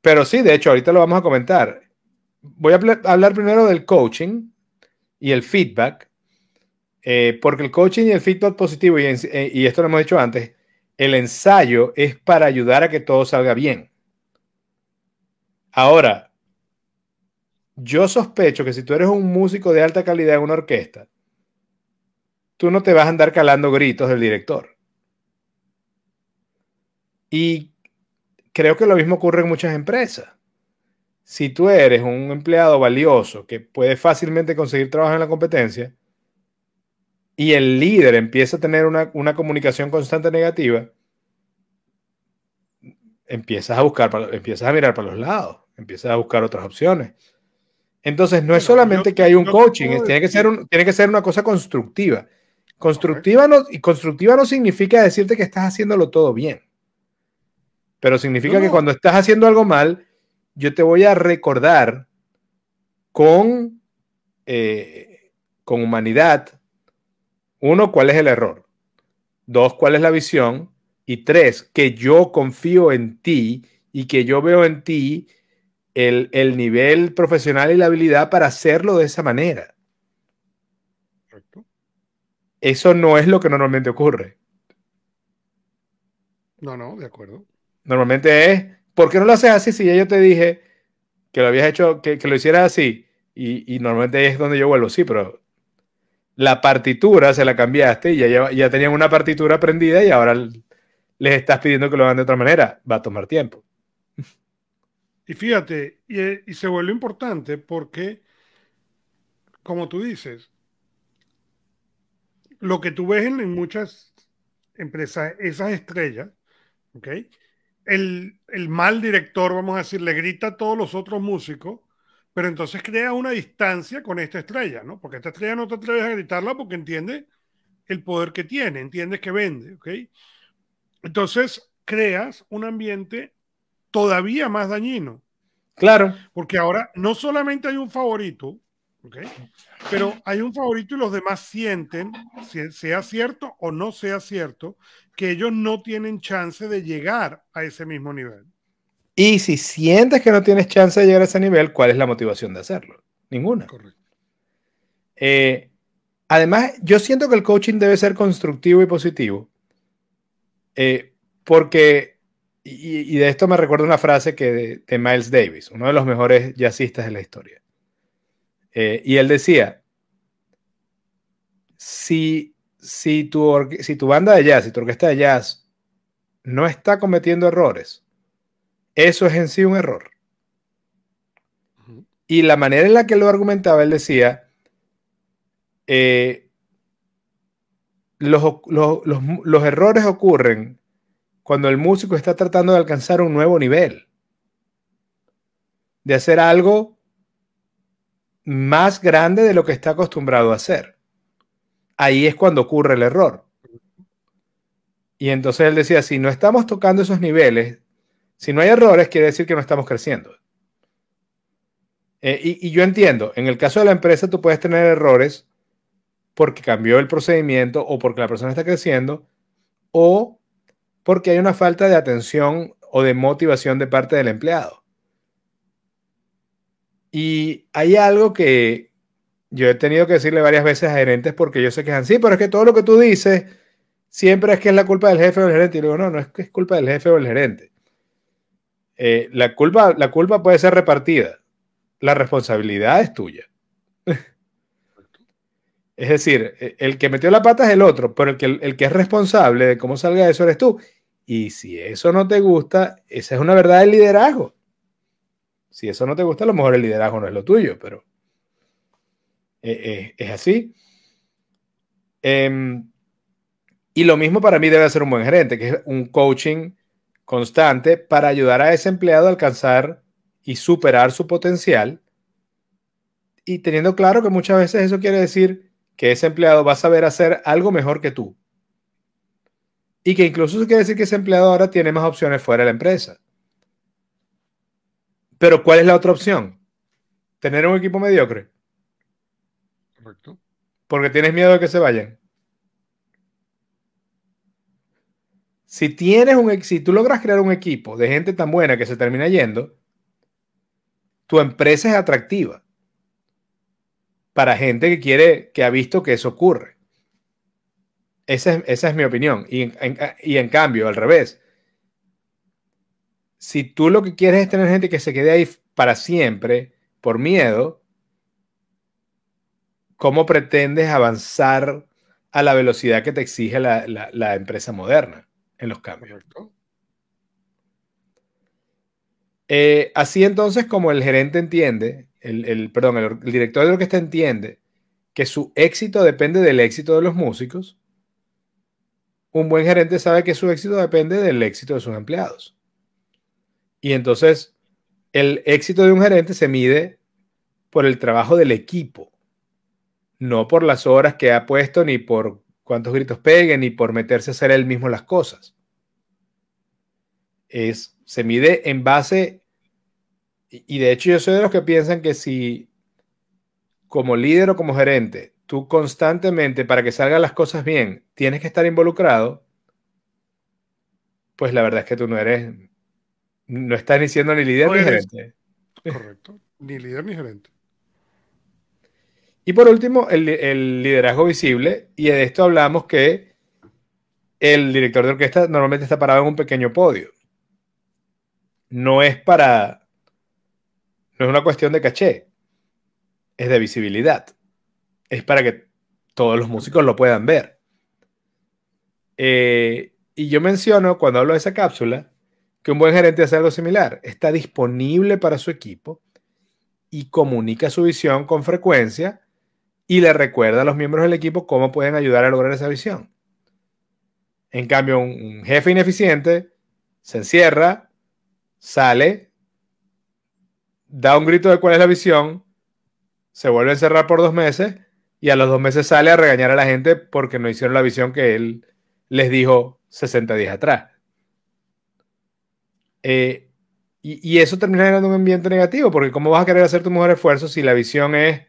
pero sí, de hecho, ahorita lo vamos a comentar. Voy a hablar primero del coaching y el feedback, eh, porque el coaching y el feedback positivo, y, y esto lo hemos dicho antes, el ensayo es para ayudar a que todo salga bien. Ahora, yo sospecho que si tú eres un músico de alta calidad en una orquesta, tú no te vas a andar calando gritos del director. Y creo que lo mismo ocurre en muchas empresas. Si tú eres un empleado valioso que puede fácilmente conseguir trabajo en la competencia y el líder empieza a tener una, una comunicación constante negativa, empiezas a buscar, empiezas a mirar para los lados, empiezas a buscar otras opciones. Entonces, no es solamente que hay un coaching, tiene, que ser tiene que ser una cosa constructiva. Constructiva no, y constructiva no significa decirte que estás haciéndolo todo bien, pero significa que cuando estás haciendo algo mal, yo te voy a recordar con, eh, con humanidad, uno, cuál es el error, dos, cuál es la visión, y tres, que yo confío en ti y que yo veo en ti el, nivel profesional y la habilidad para hacerlo de esa manera. Eso no es lo que normalmente ocurre. No, no, de acuerdo. Normalmente es, ¿por qué no lo haces así si ya yo te dije que lo habías hecho, que, lo hicieras así? Y, normalmente es donde yo vuelvo, sí, pero la partitura se la cambiaste y ya, ya tenían una partitura aprendida y ahora les estás pidiendo que lo hagan de otra manera. Va a tomar tiempo. Y fíjate, y, se vuelve importante porque, como tú dices, lo que tú ves en, muchas empresas, esas estrellas, ¿ok? El, el, mal director, vamos a decir, le grita a todos los otros músicos, pero entonces crea una distancia con esta estrella, ¿no? Porque esta estrella no te atreves a gritarla porque entiende el poder que tiene, entiendes que vende, ¿ok? Entonces creas un ambiente todavía más dañino. Claro. Porque ahora no solamente hay un favorito, pero hay un favorito y los demás sienten, sea cierto o no sea cierto, que ellos no tienen chance de llegar a ese mismo nivel. Y si sientes que no tienes chance de llegar a ese nivel, ¿cuál es la motivación de hacerlo? Ninguna. Correcto. Eh, además, yo siento que el coaching debe ser constructivo y positivo, eh, porque y, de esto me recuerda una frase que de, Miles Davis, uno de los mejores jazzistas de la historia. Eh, y él decía, si, si, tu, si tu banda de jazz, si tu orquesta de jazz no está cometiendo errores, eso es en sí un error. Y la manera en la que lo argumentaba, él decía, eh, los, los errores ocurren cuando el músico está tratando de alcanzar un nuevo nivel, de hacer algo más grande de lo que está acostumbrado a hacer. Ahí es cuando ocurre el error. Y entonces él decía, si no estamos tocando esos niveles, si no hay errores, quiere decir que no estamos creciendo. Eh, y, yo entiendo, en el caso de la empresa tú puedes tener errores porque cambió el procedimiento o porque la persona está creciendo o porque hay una falta de atención o de motivación de parte del empleado. Y hay algo que yo he tenido que decirle varias veces a gerentes porque yo sé que es así, pero es que todo lo que tú dices siempre es que es la culpa del jefe o del gerente. Y digo, no, no es que es culpa del jefe o del gerente. Eh, la, culpa, la culpa puede ser repartida. La responsabilidad es tuya. es decir, e, el que metió la pata es el otro, pero el que, el que es responsable de cómo salga eso eres tú. Y si eso no te gusta, esa es una verdad del liderazgo. Si eso no te gusta, a lo mejor el liderazgo no es lo tuyo, pero eh, eh, es así. Em, y lo mismo para mí debe ser un buen gerente, que es un coaching constante para ayudar a ese empleado a alcanzar y superar su potencial. Y teniendo claro que muchas veces eso quiere decir que ese empleado va a saber hacer algo mejor que tú. Y que incluso eso quiere decir que ese empleado ahora tiene más opciones fuera de la empresa. Pero ¿cuál es la otra opción? Tener un equipo mediocre. Correcto. Porque tienes miedo de que se vayan. Si tienes un si tú logras crear un equipo de gente tan buena que se termina yendo, tu empresa es atractiva para gente que quiere, que ha visto que eso ocurre. Esa es, esa es mi opinión. Y y en cambio, al revés, si tú lo que quieres es tener gente que se quede ahí para siempre por miedo, ¿cómo pretendes avanzar a la velocidad que te exige la, empresa moderna en los cambios? Eh, así entonces como el gerente entiende, el, perdón, el, el director de orquesta entiende que su éxito depende del éxito de los músicos, un buen gerente sabe que su éxito depende del éxito de sus empleados. Y entonces el éxito de un gerente se mide por el trabajo del equipo, no por las horas que ha puesto, ni por cuántos gritos peguen, ni por meterse a hacer él mismo las cosas. Es, se mide en base, y de hecho yo soy de los que piensan que si como líder o como gerente, tú constantemente, para que salgan las cosas bien, tienes que estar involucrado, pues la verdad es que tú no eres no está ni siendo ni líder ni gerente. Correcto. Ni líder ni gerente. Y por último, el, liderazgo visible. Y de esto hablamos que el director de orquesta normalmente está parado en un pequeño podio. No es para. No es una cuestión de caché. Es de visibilidad. Es para que todos los músicos lo puedan ver. Eh, y yo menciono, cuando hablo de esa cápsula, que un buen gerente hace algo similar. Está disponible para su equipo y comunica su visión con frecuencia y le recuerda a los miembros del equipo cómo pueden ayudar a lograr esa visión. En cambio, un, jefe ineficiente se encierra, sale, da un grito de cuál es la visión, se vuelve a encerrar por dos meses y a los dos meses sale a regañar a la gente porque no hicieron la visión que él les dijo 60 días atrás. Eh, y, eso termina generando un ambiente negativo, porque ¿cómo vas a querer hacer tu mejor esfuerzo si la visión es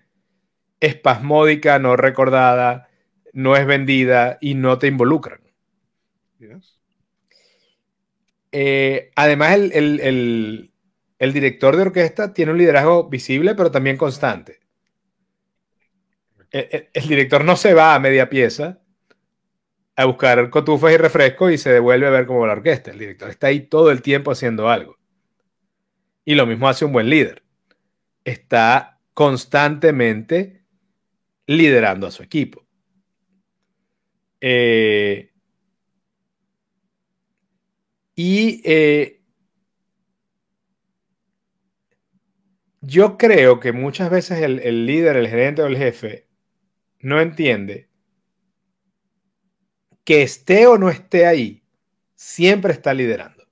espasmódica, no recordada, no es vendida y no te involucran? Eh, además, el, director de orquesta tiene un liderazgo visible, pero también constante. el director no se va a media pieza a buscar cotufas y refrescos y se devuelve a ver cómo la orquesta. El director está ahí todo el tiempo haciendo algo. Y lo mismo hace un buen líder. Está constantemente liderando a su equipo. Eh, y eh, yo creo que muchas veces el líder, el gerente o el jefe no entiende que esté o no esté ahí, siempre está liderando.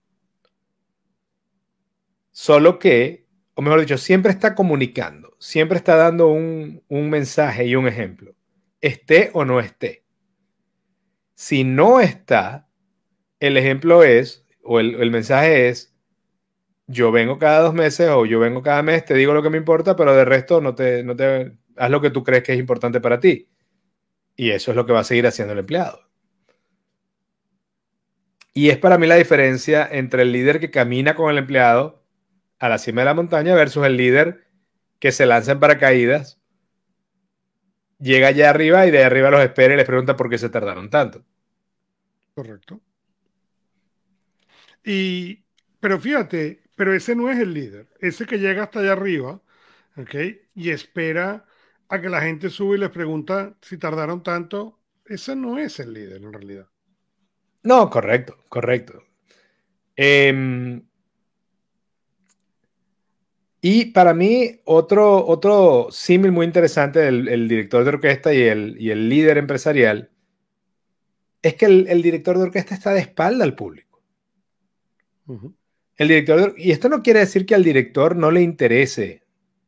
Solo que, o mejor dicho, siempre está comunicando, siempre está dando un, mensaje y un ejemplo, esté o no esté. Si no está, el ejemplo es, o el, el mensaje es, yo vengo cada dos meses o yo vengo cada mes, te digo lo que me importa, pero de resto no te, no te haz lo que tú crees que es importante para ti. Y eso es lo que va a seguir haciendo el empleado. Y es para mí la diferencia entre el líder que camina con el empleado a la cima de la montaña versus el líder que se lanza en paracaídas, llega allá arriba y de arriba los espera y les pregunta por qué se tardaron tanto. Correcto. Y, pero fíjate, pero ese no es el líder. Ese que llega hasta allá arriba, ¿ok? Y espera a que la gente sube y les pregunta si tardaron tanto. Ese no es el líder en realidad. No, correcto, correcto. Em, y para mí, otro, otro símil muy interesante del director de orquesta y el, y el, líder empresarial es que el, director de orquesta está de espalda al público. El director y esto no quiere decir que al director no le interese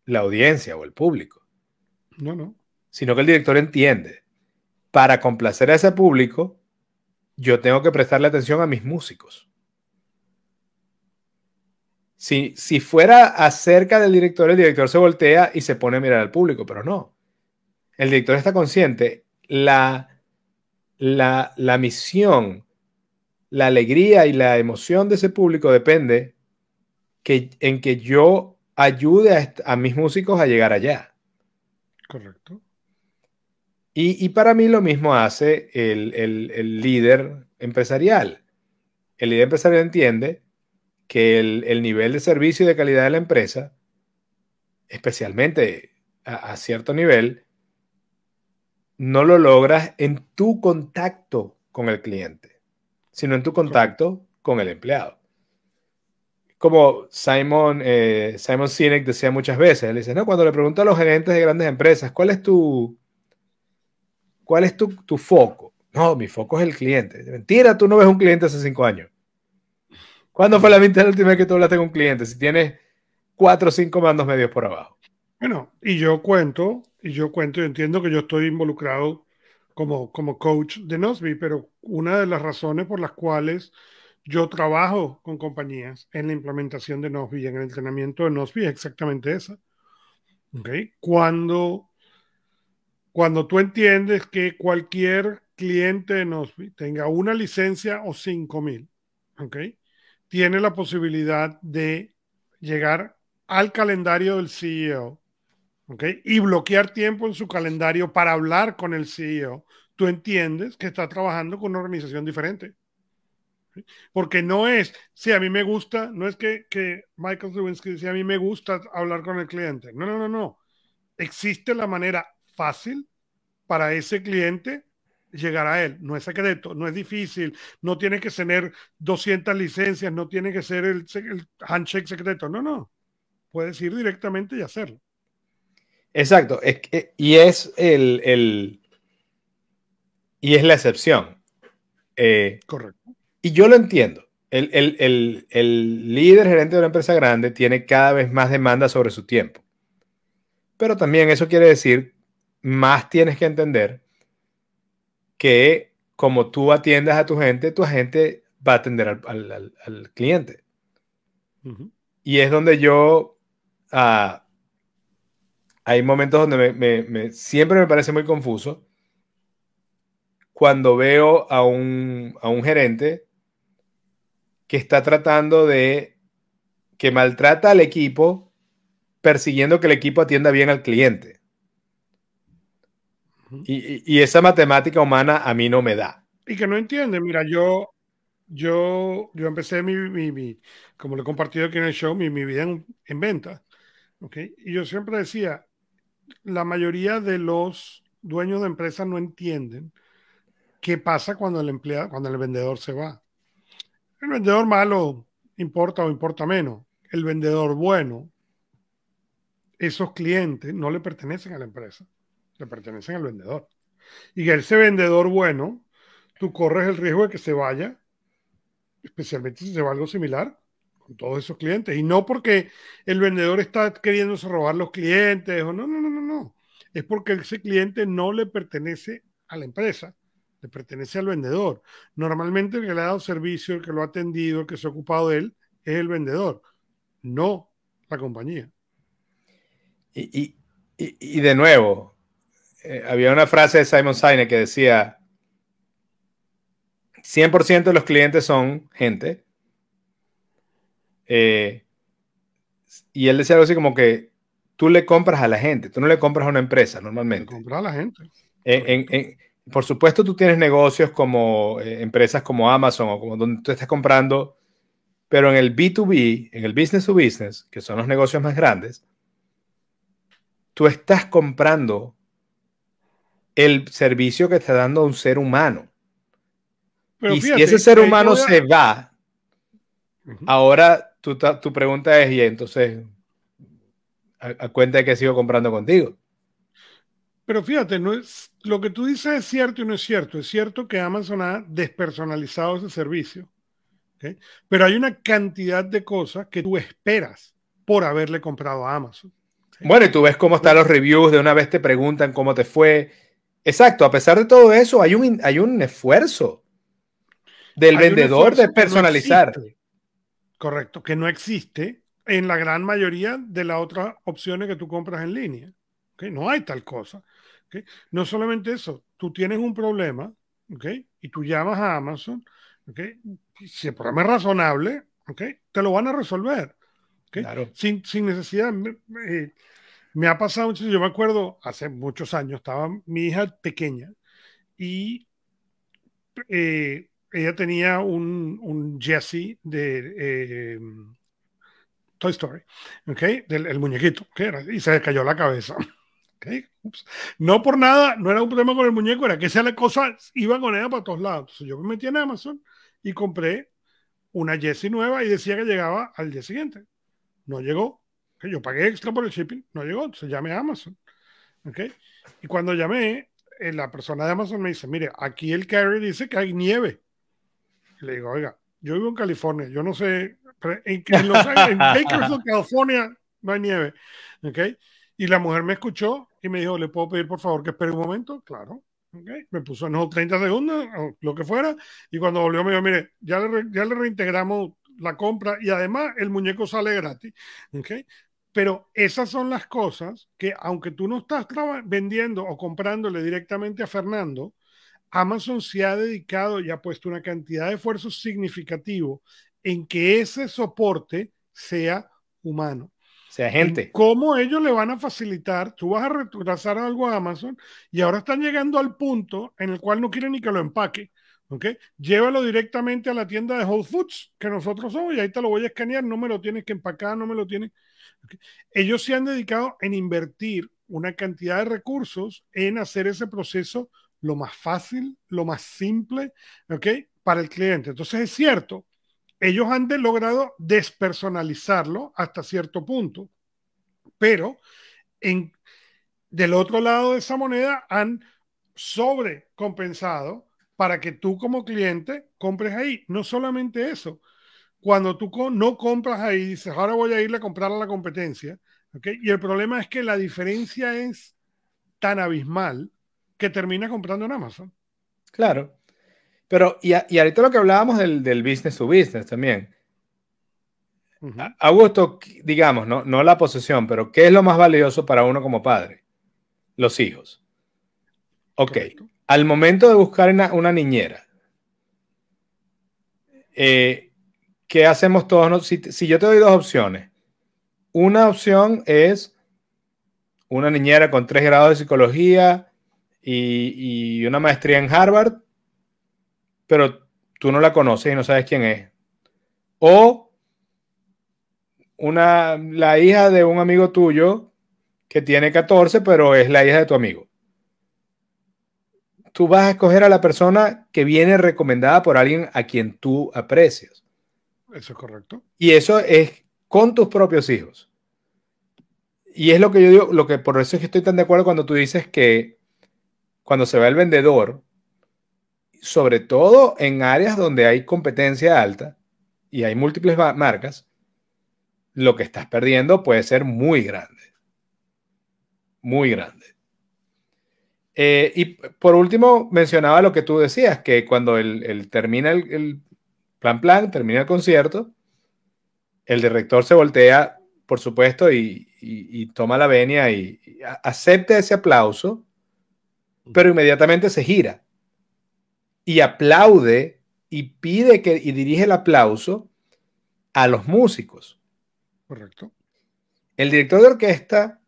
la audiencia o el público. No, no. Sino que el director entiende, para complacer a ese público, yo tengo que prestarle atención a mis músicos. Si, si fuera acerca del director, el director se voltea y se pone a mirar al público, pero no. El director está consciente. La, la, la misión, la alegría y la emoción de ese público depende que, en que yo ayude a, mis músicos a llegar allá. Correcto. Y, y para mí lo mismo hace el, el, el, líder empresarial. El líder empresarial entiende que el, nivel de servicio y de calidad de la empresa, especialmente a, cierto nivel, no lo logras en tu contacto con el cliente, sino en tu contacto con el empleado. Como Simon, eh, Simon Sinek decía muchas veces, él dice, ¿no? cuando le pregunto a los gerentes de grandes empresas, ¿cuál es tu, cuál es tu, tu foco? No, mi foco es el cliente. Mentira, tú no ves un cliente hace cinco años. ¿Cuándo fue la última vez que tú hablaste con un cliente? Si tienes cuatro o cinco mandos medios por abajo. Bueno, y yo cuento, y yo cuento y entiendo que yo estoy involucrado como, como coach de Nosby, pero una de las razones por las cuales yo trabajo con compañías en la implementación de Nosby en el entrenamiento de Nosby es exactamente esa. ¿Okay? Cuando, cuando tú entiendes que cualquier cliente de Nosby tenga una licencia o cinco mil, ¿okay? Tiene la posibilidad de llegar al calendario del CEO y bloquear tiempo en su calendario para hablar con el CEO, tú entiendes que está trabajando con una organización diferente. Porque no es, si a mí me gusta, no es que, que Michael Lewinsky dice a mí me gusta hablar con el cliente. No, no, no, no. Existe la manera fácil para ese cliente llegar a él. No es secreto, no es difícil, no tiene que tener 200 licencias, no tiene que ser el, handshake secreto. No, no. Puedes ir directamente y hacerlo. Exacto. y es el, y es la excepción. Eh, Correcto. Y yo lo entiendo. El, el, líder gerente de una empresa grande tiene cada vez más demanda sobre su tiempo. Pero también eso quiere decir, más tienes que entender que como tú atiendas a tu gente, tu gente va a atender al, cliente. Y es donde yo, ah, hay momentos donde me, siempre me parece muy confuso cuando veo a un, a un gerente que está tratando de, que maltrata al equipo persiguiendo que el equipo atienda bien al cliente. Y, esa matemática humana a mí no me da. Y que no entiende. Mira, yo, yo, yo empecé mi, mi, como lo he compartido aquí en el show, mi, mi vida en, en venta. ¿okay? Y yo siempre decía, la mayoría de los dueños de empresas no entienden qué pasa cuando el empleado, cuando el vendedor se va. El vendedor malo importa o importa menos. El vendedor bueno, esos clientes no le pertenecen a la empresa le pertenecen al vendedor. Y ese vendedor bueno, tú corres el riesgo de que se vaya, especialmente si se va algo similar con todos esos clientes. Y no porque el vendedor está queriéndose robar los clientes, no, no, no, no, no. Es porque ese cliente no le pertenece a la empresa, le pertenece al vendedor. Normalmente el que le ha dado servicio, el que lo ha atendido, el que se ha ocupado de él, es el vendedor, no la compañía. Y, de nuevo, eh, había una frase de Simon Sinek que decía, 100% de los clientes son gente. Eh, y él decía algo así como que tú le compras a la gente, tú no le compras a una empresa normalmente. Le compras a la gente. por supuesto, tú tienes negocios como eh, empresas como Amazon o como donde tú estás comprando, pero en el B2B, en el business to business, que son los negocios más grandes, tú estás comprando el servicio que está dando un ser humano. y si ese ser humano se va, ahora tu, tu, pregunta es, y entonces, a, cuenta de que sigo comprando contigo. Pero fíjate, no es, lo que tú dices es cierto y no es cierto. Es cierto que Amazon ha despersonalizado ese servicio. Pero hay una cantidad de cosas que tú esperas por haberle comprado a Amazon. Bueno, y tú ves cómo están los reviews, de una vez te preguntan cómo te fue. Exacto, a pesar de todo eso, hay un, hay un esfuerzo del vendedor de personalizar. Correcto, que no existe en la gran mayoría de las otras opciones que tú compras en línea. ¿okay? No hay tal cosa. ¿okay? No solamente eso, tú tienes un problema ¿okay? y tú llamas a Amazon, ¿okay? si el problema es razonable, ¿okay? te lo van a resolver. Claro. Sin, sin, necesidad. Eh, me ha pasado yo me acuerdo hace muchos años, estaba mi hija pequeña y eh, ella tenía un, un Jesse de eh, Toy Story, ¿ok? Del el muñequito, y se le cayó la cabeza. ¿okay? No por nada, no era un problema con el muñeco, era que esa la cosa iba con ella para todos lados. Yo me metí en Amazon y compré una Jessie nueva y decía que llegaba al día siguiente. No llegó. Que Yo pagué extra por el shipping, no llegó. Entonces llamé a Amazon. ¿okay? Y cuando llamé, eh, la persona de Amazon me dice, mire, aquí el carrier dice que hay nieve le digo, oiga, yo vivo en California, yo no sé, en, en, Los en Bakersfield, California, no hay nieve. ¿okay? Y la mujer me escuchó y me dijo, ¿le puedo pedir por favor que espere un momento? Claro. Okay. Me puso en 30 segundos, o lo que fuera, y cuando volvió me dijo, mire, ya le, ya le reintegramos la compra y además el muñeco sale gratis. ¿okay? Pero esas son las cosas que, aunque tú no estás vendiendo o comprándole directamente a Fernando, Amazon se ha dedicado y ha puesto una cantidad de esfuerzo significativo en que ese soporte sea humano. Sea gente. ¿Cómo ellos le van a facilitar? Tú vas a retrasar algo a Amazon y ahora están llegando al punto en el cual no quieren ni que lo empaque. ¿ok? Llévalo directamente a la tienda de Whole Foods que nosotros somos y ahí te lo voy a escanear. No me lo tienes que empacar, no me lo tienes. Ellos se han dedicado en invertir una cantidad de recursos en hacer ese proceso lo más fácil, lo más simple, ¿ok? Para el cliente. Entonces es cierto, ellos han logrado despersonalizarlo hasta cierto punto, pero en, del otro lado de esa moneda han sobrecompensado para que tú como cliente compres ahí. No solamente eso, cuando tú no compras ahí, dices, ahora voy a irle a comprar a la competencia, ¿ok? Y el problema es que la diferencia es tan abismal que termina comprando en Amazon. Claro. Pero, y, ahorita lo que hablábamos del, business to business también. Augusto, digamos, ¿no? no la posesión, pero ¿qué es lo más valioso para uno como padre? Los hijos. Ok. Al momento de buscar una, niñera, eh, ¿qué hacemos todos? Si, si yo te doy dos opciones, una opción es una niñera con tres grados de psicología, y, una maestría en Harvard, pero tú no la conoces y no sabes quién es. O una, la hija de un amigo tuyo que tiene 14, pero es la hija de tu amigo. Tú vas a escoger a la persona que viene recomendada por alguien a quien tú aprecias. Eso es correcto. Y eso es con tus propios hijos. Y es lo que yo digo, lo que por eso es que estoy tan de acuerdo cuando tú dices que cuando se va el vendedor, sobre todo en áreas donde hay competencia alta y hay múltiples marcas, lo que estás perdiendo puede ser muy grande. Muy grande. Eh, y por último, mencionaba lo que tú decías, que cuando el, termina el, plan plan, termina el concierto, el director se voltea, por supuesto, y, toma la venia y, acepta ese aplauso, pero inmediatamente se gira y aplaude y pide que y dirige el aplauso a los músicos. Correcto. El director de orquesta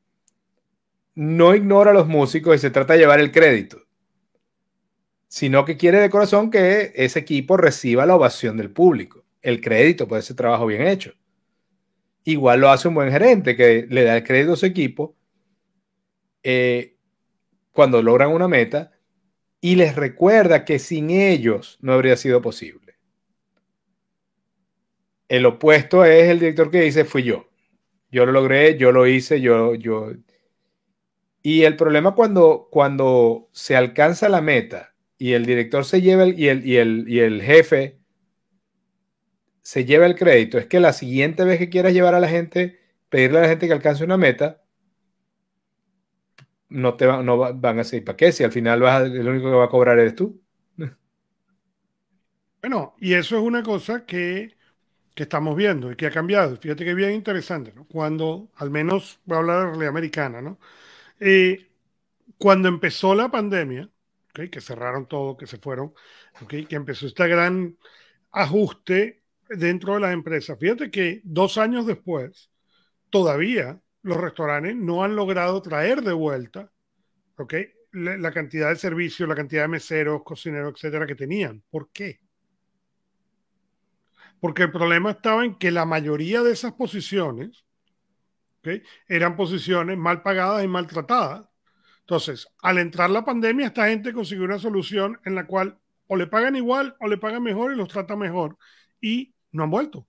no ignora a los músicos y se trata de llevar el crédito, sino que quiere de corazón que ese equipo reciba la ovación del público, el crédito por ese trabajo bien hecho. Igual lo hace un buen gerente que le da el crédito a su equipo eh, cuando logran una meta y les recuerda que sin ellos no habría sido posible. El opuesto es el director que dice, fui yo. Yo lo logré, yo lo hice, yo, yo. Y el problema cuando, cuando se alcanza la meta y el director se lleva el, y, el, y, el, y el jefe se lleva el crédito es que la siguiente vez que quieras llevar a la gente, pedirle a la gente que alcance una meta, no, te no van a decir, ¿para qué? Si al final vas el único que va a cobrar eres tú. Bueno, y eso es una cosa que, estamos viendo y que ha cambiado. Fíjate que bien interesante, ¿no? Cuando, al menos voy a hablar de la realidad americana, ¿no? Eh, cuando empezó la pandemia, que cerraron todo, que se fueron, que empezó este gran ajuste dentro de las empresas. Fíjate que dos años después, todavía los restaurantes no han logrado traer de vuelta la, cantidad de servicios, la cantidad de meseros, cocineros, etcétera, que tenían. ¿Por qué? Porque el problema estaba en que la mayoría de esas posiciones eran posiciones mal pagadas y maltratadas. Entonces, al entrar la pandemia, esta gente consiguió una solución en la cual o le pagan igual o le pagan mejor y los trata mejor. Y no han vuelto.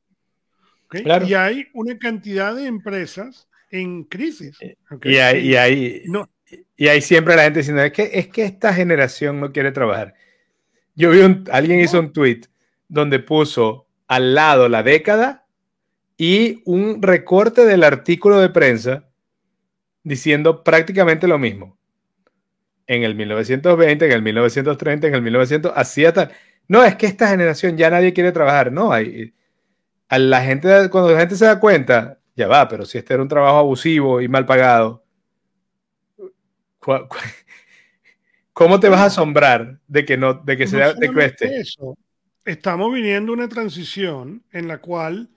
Y hay una cantidad de empresas en crisis. Eh, y, hay, no. y hay siempre la gente diciendo, es que, es que esta generación no quiere trabajar. Yo vi un, alguien hizo un tweet donde puso al lado la década y un recorte del artículo de prensa diciendo prácticamente lo mismo. En el 1920, en el 1930, en el 1900, hacía tal. No, es que esta generación ya nadie quiere trabajar. No, hay. A la gente, cuando la gente se da cuenta, ya va, pero si este era un trabajo abusivo y mal pagado, ¿cómo te vas a asombrar de que no, de que sea, te cueste? Eso. Estamos viniendo una transición en la cual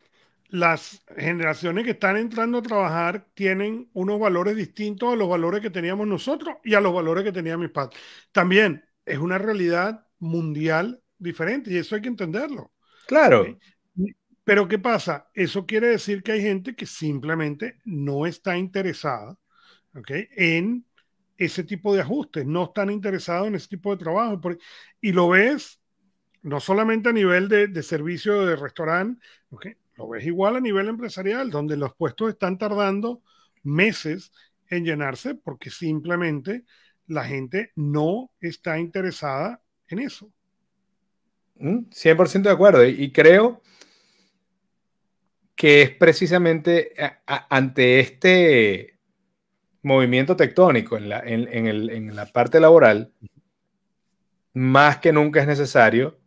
las generaciones que están entrando a trabajar tienen unos valores distintos a los valores que teníamos nosotros y a los valores que tenía mis padres. También es una realidad mundial diferente y eso hay que entenderlo. Claro. Pero ¿qué pasa? Eso quiere decir que hay gente que simplemente no está interesada en ese tipo de ajustes, no están interesados en ese tipo de trabajo. y lo ves no solamente a nivel de, servicio de restaurante, lo ves igual a nivel empresarial, donde los puestos están tardando meses en llenarse porque simplemente la gente no está interesada en eso. 100% mm, de acuerdo. Y creo que es precisamente ante este movimiento tectónico en la, en, la parte laboral, más que nunca es necesario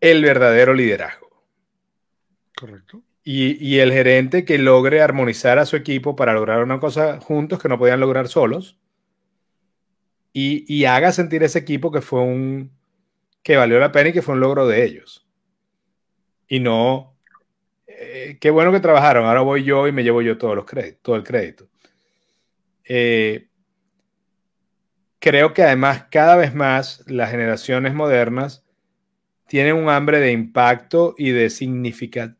el verdadero liderazgo. Correcto. Y, el gerente que logre armonizar a su equipo para lograr una cosa juntos que no podían lograr solos. Y, y, haga sentir ese equipo que fue un que valió la pena y que fue un logro de ellos. Y no eh, qué bueno que trabajaron, ahora voy yo y me llevo yo todos los créditos, todo el crédito. Eh, creo que además cada vez más las generaciones modernas tienen un hambre de impacto y de, significado,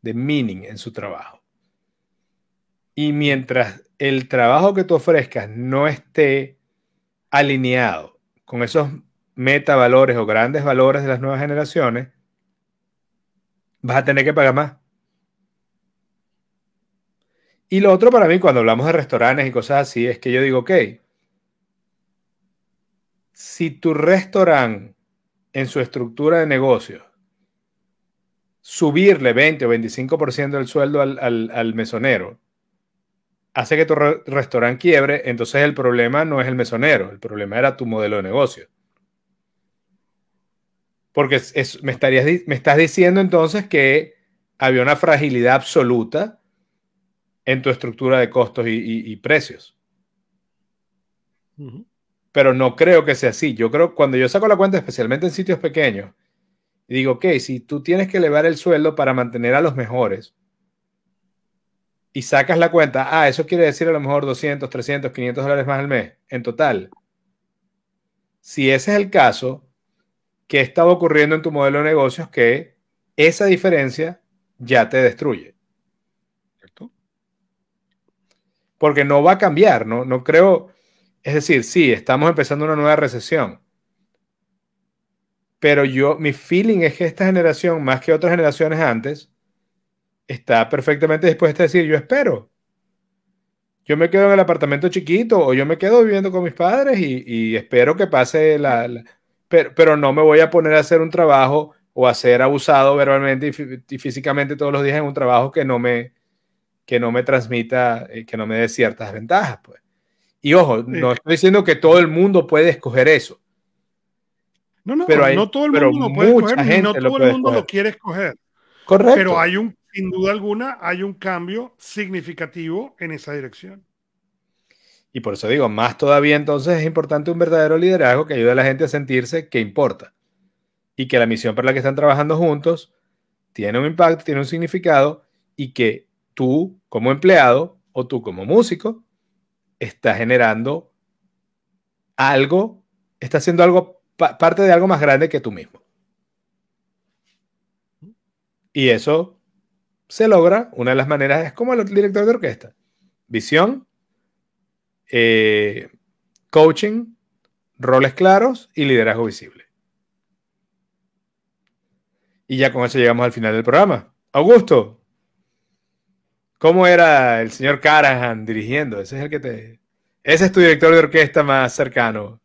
de meaning en su trabajo. Y mientras el trabajo que tú ofrezcas no esté alineado con esos metavalores o grandes valores de las nuevas generaciones, vas a tener que pagar más. Y lo otro para mí, cuando hablamos de restaurantes y cosas así, es que yo digo, ok, si tu restaurante en su estructura de negocio, subirle 20 o 25% del sueldo al, al, mesonero, hace que tu restaurante quiebre, entonces el problema no es el mesonero, el problema era tu modelo de negocio. Porque me, estarías, me estás diciendo entonces que había una fragilidad absoluta en tu estructura de costos y, precios. Pero no creo que sea así. Yo creo, cuando yo saco la cuenta, especialmente en sitios pequeños, y digo, ok, si tú tienes que elevar el sueldo para mantener a los mejores, y sacas la cuenta, ah, eso quiere decir a lo mejor 200, 300, 500 dólares más al mes en total. Si ese es el caso, ¿qué estaba ocurriendo en tu modelo de negocios que esa diferencia ya te destruye? Porque no va a cambiar, ¿no? No creo, es decir, sí, estamos empezando una nueva recesión. Pero yo, mi feeling es que esta generación, más que otras generaciones antes, está perfectamente dispuesta a decir, yo espero. Yo me quedo en el apartamento chiquito o yo me quedo viviendo con mis padres y, espero que pase la... pero, no me voy a poner a hacer un trabajo o a ser abusado verbalmente y, físicamente todos los días en un trabajo que no me, que no me transmita, eh, que no me dé ciertas ventajas. Pues. Y ojo, no estoy diciendo que todo el mundo puede escoger eso. No, no, pero no todo el mundo lo puede escoger, no todo el mundo lo quiere escoger. Correcto. Pero hay un sin duda alguna hay un cambio significativo en esa dirección. Y por eso digo, más todavía entonces es importante un verdadero liderazgo que ayude a la gente a sentirse que importa y que la misión para la que están trabajando juntos tiene un impacto, tiene un significado y que tú como empleado o tú como músico estás generando algo, está haciendo algo, parte de algo más grande que tú mismo. Y eso se logra, una de las maneras es como el director de orquesta. Visión, eh, coaching, roles claros y liderazgo visible. Y ya con eso llegamos al final del programa. Augusto, ¿cómo era el señor Carahan dirigiendo? Ese es el que te. Ese es tu director de orquesta más cercano.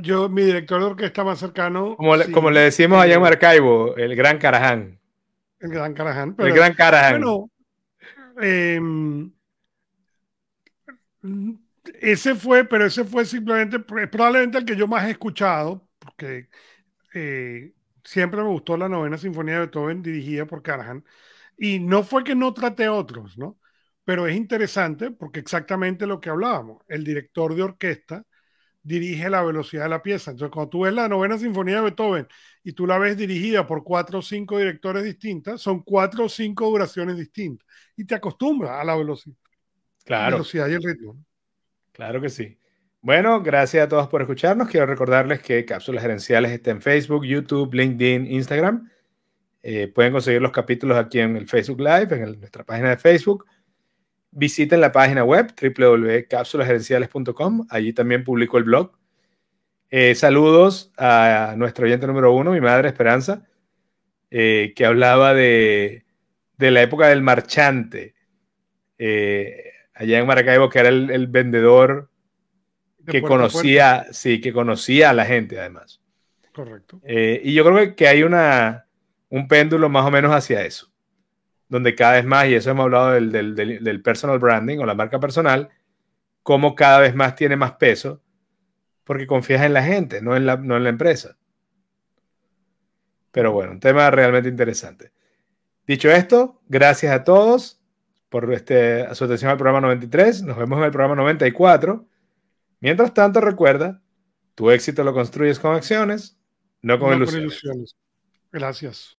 yo, mi director de orquesta más cercano. Como, le, como le decimos allá en Maracaibo, el gran Carahan. El gran Carajan. el gran Carajan. Bueno, em, ese fue, pero ese fue simplemente, probablemente el que yo más he escuchado, porque eh, siempre me gustó la novena sinfonía de Beethoven dirigida por Carajan. Y no fue que no trate otros, ¿no? Pero es interesante porque exactamente lo que hablábamos, el director de orquesta dirige la velocidad de la pieza. Entonces, cuando tú ves la novena sinfonía de Beethoven y tú la ves dirigida por cuatro o cinco directores distintas, son cuatro o cinco duraciones distintas. Y te acostumbras a la velocidad. Claro. velocidad y el ritmo. Claro que sí. Bueno, gracias a todos por escucharnos. Quiero recordarles que Cápsulas Gerenciales está en Facebook, YouTube, LinkedIn, Instagram. Eh, pueden conseguir los capítulos aquí en el Facebook Live, en nuestra página de Facebook visiten la página web www.cápsulasgerenciales.com. Allí también publico el blog. Eh, saludos a nuestro oyente número uno, mi madre Esperanza, eh, que hablaba de, la época del marchante. Allá en Maracaibo, que era el, vendedor que conocía, sí, que conocía a la gente además. Correcto. y yo creo que hay una, un péndulo más o menos hacia eso donde cada vez más, y eso hemos hablado del, personal branding o la marca personal, cómo cada vez más tiene más peso, porque confías en la gente, no en la, no en la empresa. Pero bueno, un tema realmente interesante. Dicho esto, gracias a todos por este, su atención al programa 93. Nos vemos en el programa 94. Mientras tanto, recuerda, tu éxito lo construyes con acciones, no con ilusiones. Gracias.